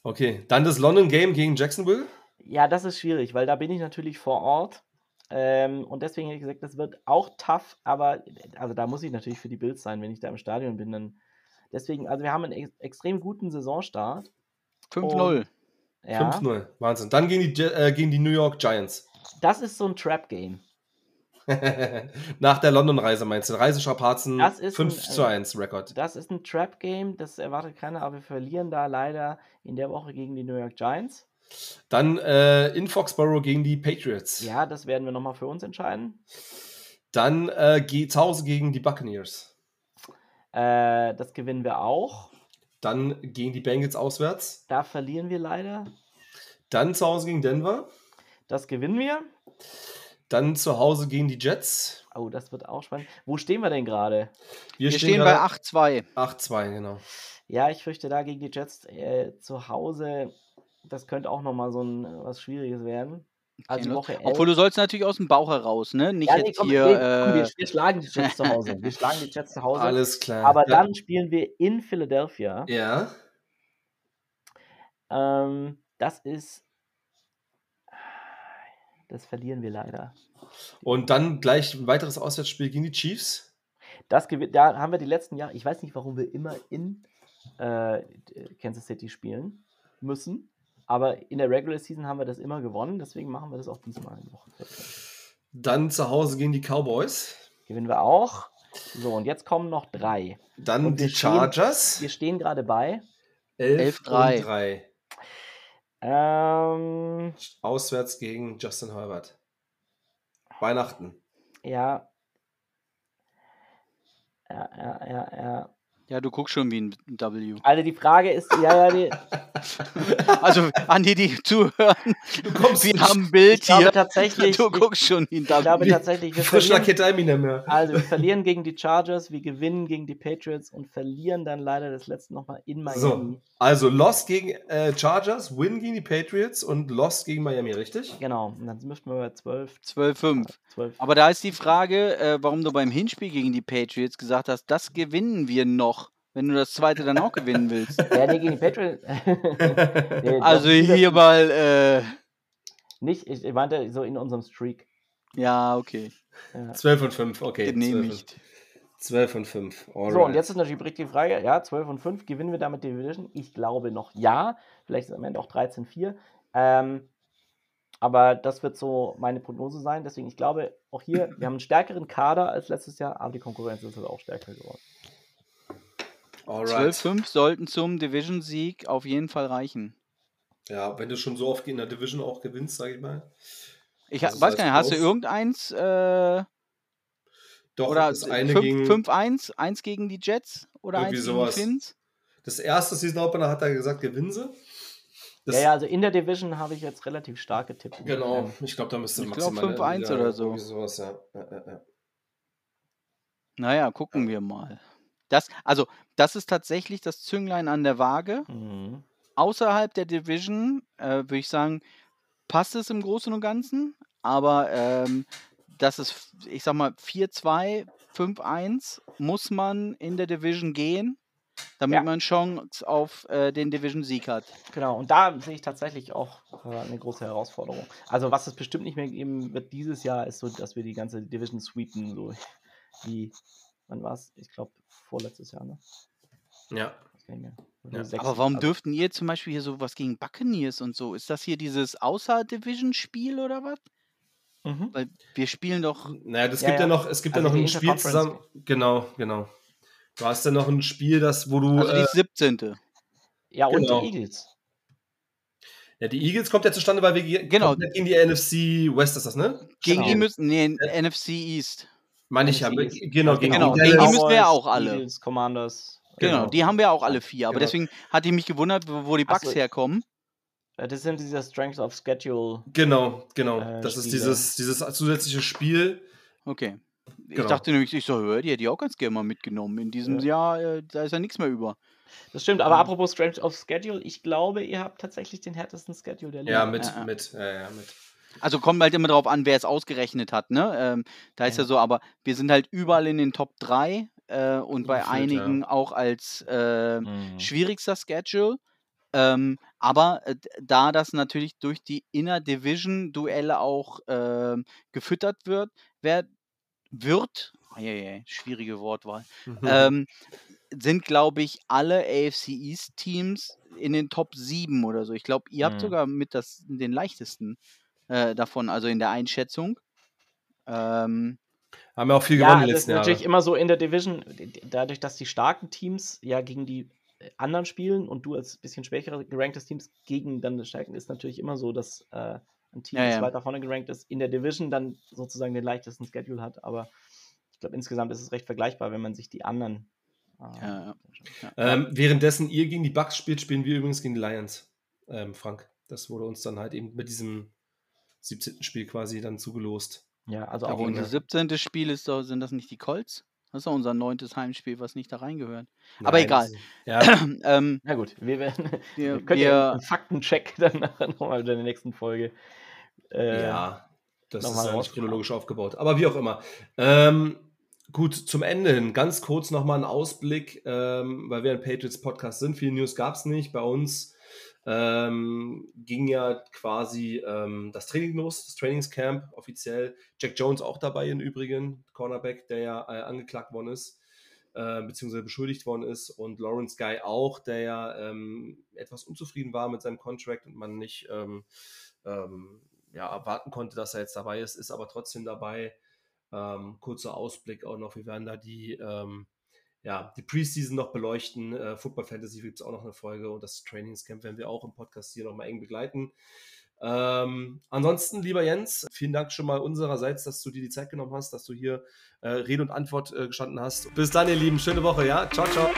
Okay, dann das London Game gegen Jacksonville? Ja, das ist schwierig, weil da bin ich natürlich vor Ort. Ähm, und deswegen hätte ich gesagt, das wird auch tough, aber also da muss ich natürlich für die Bills sein, wenn ich da im Stadion bin. Dann deswegen, also wir haben einen ex extrem guten Saisonstart. 5-0. Ja. 5-0, Wahnsinn. Dann gegen die, äh, gegen die New York Giants. Das ist so ein Trap-Game. [LAUGHS] Nach der London-Reise meinst du? Reisestrapazen 5 zu 1 äh, Rekord. Das ist ein Trap-Game, das erwartet keiner, aber wir verlieren da leider in der Woche gegen die New York Giants. Dann äh, in Foxborough gegen die Patriots. Ja, das werden wir nochmal für uns entscheiden. Dann äh, zu Hause gegen die Buccaneers. Äh, das gewinnen wir auch. Dann gegen die Bengals auswärts. Da verlieren wir leider. Dann zu Hause gegen Denver. Das gewinnen wir. Dann zu Hause gegen die Jets. Oh, das wird auch spannend. Wo stehen wir denn gerade? Wir, wir, stehen, stehen bei 8-2. 8-2, genau. Ja, ich fürchte da gegen die Jets äh, zu Hause, das könnte auch nochmal so ein äh, was Schwieriges werden. Also Woche Obwohl du sollst natürlich aus dem Bauch heraus, ne? Nicht ja, nee, jetzt komm, hier. Nee, komm, wir, äh, wir, schlagen die Jets zu [LAUGHS] Hause. Wir schlagen die Jets zu Hause. Alles klar. Aber ja. dann spielen wir in Philadelphia. Ja. Ähm, das ist das verlieren wir leider. Und dann gleich ein weiteres Auswärtsspiel gegen die Chiefs. Das da haben wir die letzten Jahre, ich weiß nicht, warum wir immer in äh, Kansas City spielen müssen, aber in der Regular Season haben wir das immer gewonnen, deswegen machen wir das auch diesmal Woche. Dann zu Hause gegen die Cowboys. Gewinnen wir auch. So, und jetzt kommen noch drei. Dann die Chargers. Stehen, wir stehen gerade bei 11-3. Ähm, Auswärts gegen Justin Herbert. Weihnachten. Ja. Ja, ja, ja, ja. Ja, du guckst schon wie ein W. Also die Frage ist, ja, ja, die. [LAUGHS] also an die, die zuhören, du kommst, wir haben ein Bild ich hier. Tatsächlich, du guckst schon wie ein W. Ich glaube tatsächlich, wir Frisch verlieren, Also wir [LAUGHS] verlieren gegen die Chargers, wir gewinnen gegen die Patriots und verlieren dann leider das letzte nochmal in Miami. So, also Lost gegen äh, Chargers, Win gegen die Patriots und Lost gegen Miami, richtig? Genau, und dann müssten wir bei 12. 12-5. 12. Aber da ist die Frage, äh, warum du beim Hinspiel gegen die Patriots gesagt hast, das gewinnen wir noch wenn du das zweite dann auch gewinnen willst. Ja, [LAUGHS] nee, gegen die Patriots. nee, also hier mal. Äh... Nicht, ich meinte so in unserem Streak. Ja, okay. Ja. 12 und 5, okay. Genehmigt. 12 und 5. Alright. So, und jetzt ist natürlich die Frage: Ja, 12 und 5, gewinnen wir damit die Division? Ich glaube noch ja. Vielleicht ist es am Ende auch 13-4. Ähm, aber das wird so meine Prognose sein. Deswegen, ich glaube, auch hier, wir haben einen stärkeren Kader als letztes Jahr, aber die Konkurrenz ist halt auch stärker geworden. 12-5 sollten zum Division-Sieg auf jeden Fall reichen. Ja, wenn du schon so oft in der Division auch gewinnst, sag ich mal. Ich weiß gar nicht, hast du irgendeins? Äh, Doch, oder das eine 5-1, 1 gegen die Jets oder 1 gegen die Finns? Das erste Season Opener hat er gesagt, gewinnen sie. Das ja, ja, also in der Division habe ich jetzt relativ starke Tipps. Genau, ich glaube, da müsste ich maximal. Ich glaube 5-1 oder so. Sowas, ja. Ja, ja, ja. Naja, gucken wir mal. Das, also, das ist tatsächlich das Zünglein an der Waage. Mhm. Außerhalb der Division, äh, würde ich sagen, passt es im Großen und Ganzen. Aber ähm, das ist, ich sag mal, 4-2, 5-1 muss man in der Division gehen, damit ja. man Chance auf äh, den Division-Sieg hat. Genau, und da sehe ich tatsächlich auch äh, eine große Herausforderung. Also, was es bestimmt nicht mehr geben wird dieses Jahr, ist so, dass wir die ganze Division sweepen, so wie, wann war es? Ich glaube, vorletztes Jahr, ne? Ja. Ja. Aber warum also, dürften ihr zum Beispiel hier so was gegen Buccaneers und so? Ist das hier dieses Außer-Division-Spiel oder was? Mhm. Weil wir spielen doch. Naja, das ja, gibt ja, ja noch, es gibt also ja noch ein Spiel zusammen. Genau, genau. Du hast ja noch ein Spiel, das, wo du. Also die 17. Äh, ja, und genau. die Eagles. Ja, die Eagles kommt ja zustande, weil wir genau. gegen die NFC West ist das, ne? Gegen genau. die müssen, nee, ja. NFC East. Meine ich ja, genau, gegen, genau. gegen die müssen wir ja auch alle. Eagles, Commanders. Genau, genau, die haben wir auch alle vier. Aber genau. deswegen hatte ich mich gewundert, wo die Bugs so, herkommen. Das sind diese Strength of Schedule. Genau, genau. Äh, das ist dieses, dieses zusätzliche Spiel. Okay. Ich genau. dachte nämlich, ich so, die hätte ich auch ganz gerne mal mitgenommen. In diesem ja. Jahr, äh, da ist ja nichts mehr über. Das stimmt, aber apropos Strength of Schedule, ich glaube, ihr habt tatsächlich den härtesten Schedule der Liga. Ja, mit, ja, mit, ja, ja, mit. Also kommt halt immer darauf an, wer es ausgerechnet hat, ne? Ähm, da ist ja. ja. so, aber wir sind halt überall in den Top 3 äh, und bei Gefühlt, einigen ja. auch als äh, mhm. schwierigster Schedule. Ähm, aber äh, da das natürlich durch die Inner Division Duelle auch äh, gefüttert wird, wer, wird, oh, yeah, yeah, schwierige Wortwahl, mhm. [LAUGHS] ähm, sind, glaube ich, alle AFC East Teams in den Top 7 oder so. Ich glaube, ihr habt mhm. sogar mit das, den leichtesten äh, davon, also in der Einschätzung. Ähm, haben wir auch viel gewonnen ja, die letzten Jahre. natürlich immer so in der Division, dadurch, dass die starken Teams ja gegen die äh, anderen spielen und du als bisschen schwächere geranktes Teams gegen dann das Stärken ist natürlich immer so, dass äh, ein Team, ja, das ja. weiter vorne gerankt ist, in der Division dann sozusagen den leichtesten Schedule hat. Aber ich glaube, insgesamt ist es recht vergleichbar, wenn man sich die anderen. Äh, ja, ähm, währenddessen ihr gegen die Bucks spielt, spielen wir übrigens gegen die Lions, ähm, Frank. Das wurde uns dann halt eben mit diesem 17. Spiel quasi dann zugelost. Ja, also auch unser 17. Spiel ist doch, sind das nicht die Colts? Das ist doch unser neuntes Heimspiel, was nicht da reingehört. Nein, Aber egal. Ja. [CLEARS THROAT] ähm, Na gut, wir, werden, [LAUGHS] wir, wir können wir, ja einen Faktencheck [LAUGHS] dann nochmal in der nächsten Folge. Äh, ja, das ist ja nicht chronologisch aufgebaut. Aber wie auch immer. Ähm, gut, zum Ende hin, ganz kurz nochmal ein Ausblick, ähm, weil wir ein Patriots-Podcast sind. Viele News gab es nicht. Bei uns ähm, ging ja quasi ähm, das Training los, das Trainingscamp offiziell. Jack Jones auch dabei im Übrigen, Cornerback, der ja äh, angeklagt worden ist, äh, beziehungsweise beschuldigt worden ist. Und Lawrence Guy auch, der ja ähm, etwas unzufrieden war mit seinem Contract und man nicht ähm, ähm, ja, erwarten konnte, dass er jetzt dabei ist, ist aber trotzdem dabei. Ähm, kurzer Ausblick auch noch, wir werden da die ja, die Preseason noch beleuchten. Äh, Football Fantasy gibt es auch noch eine Folge und das Trainingscamp werden wir auch im Podcast hier nochmal eng begleiten. Ähm, ansonsten, lieber Jens, vielen Dank schon mal unsererseits, dass du dir die Zeit genommen hast, dass du hier äh, Rede und Antwort äh, gestanden hast. Bis dann, ihr Lieben. Schöne Woche, ja? Ciao, ciao.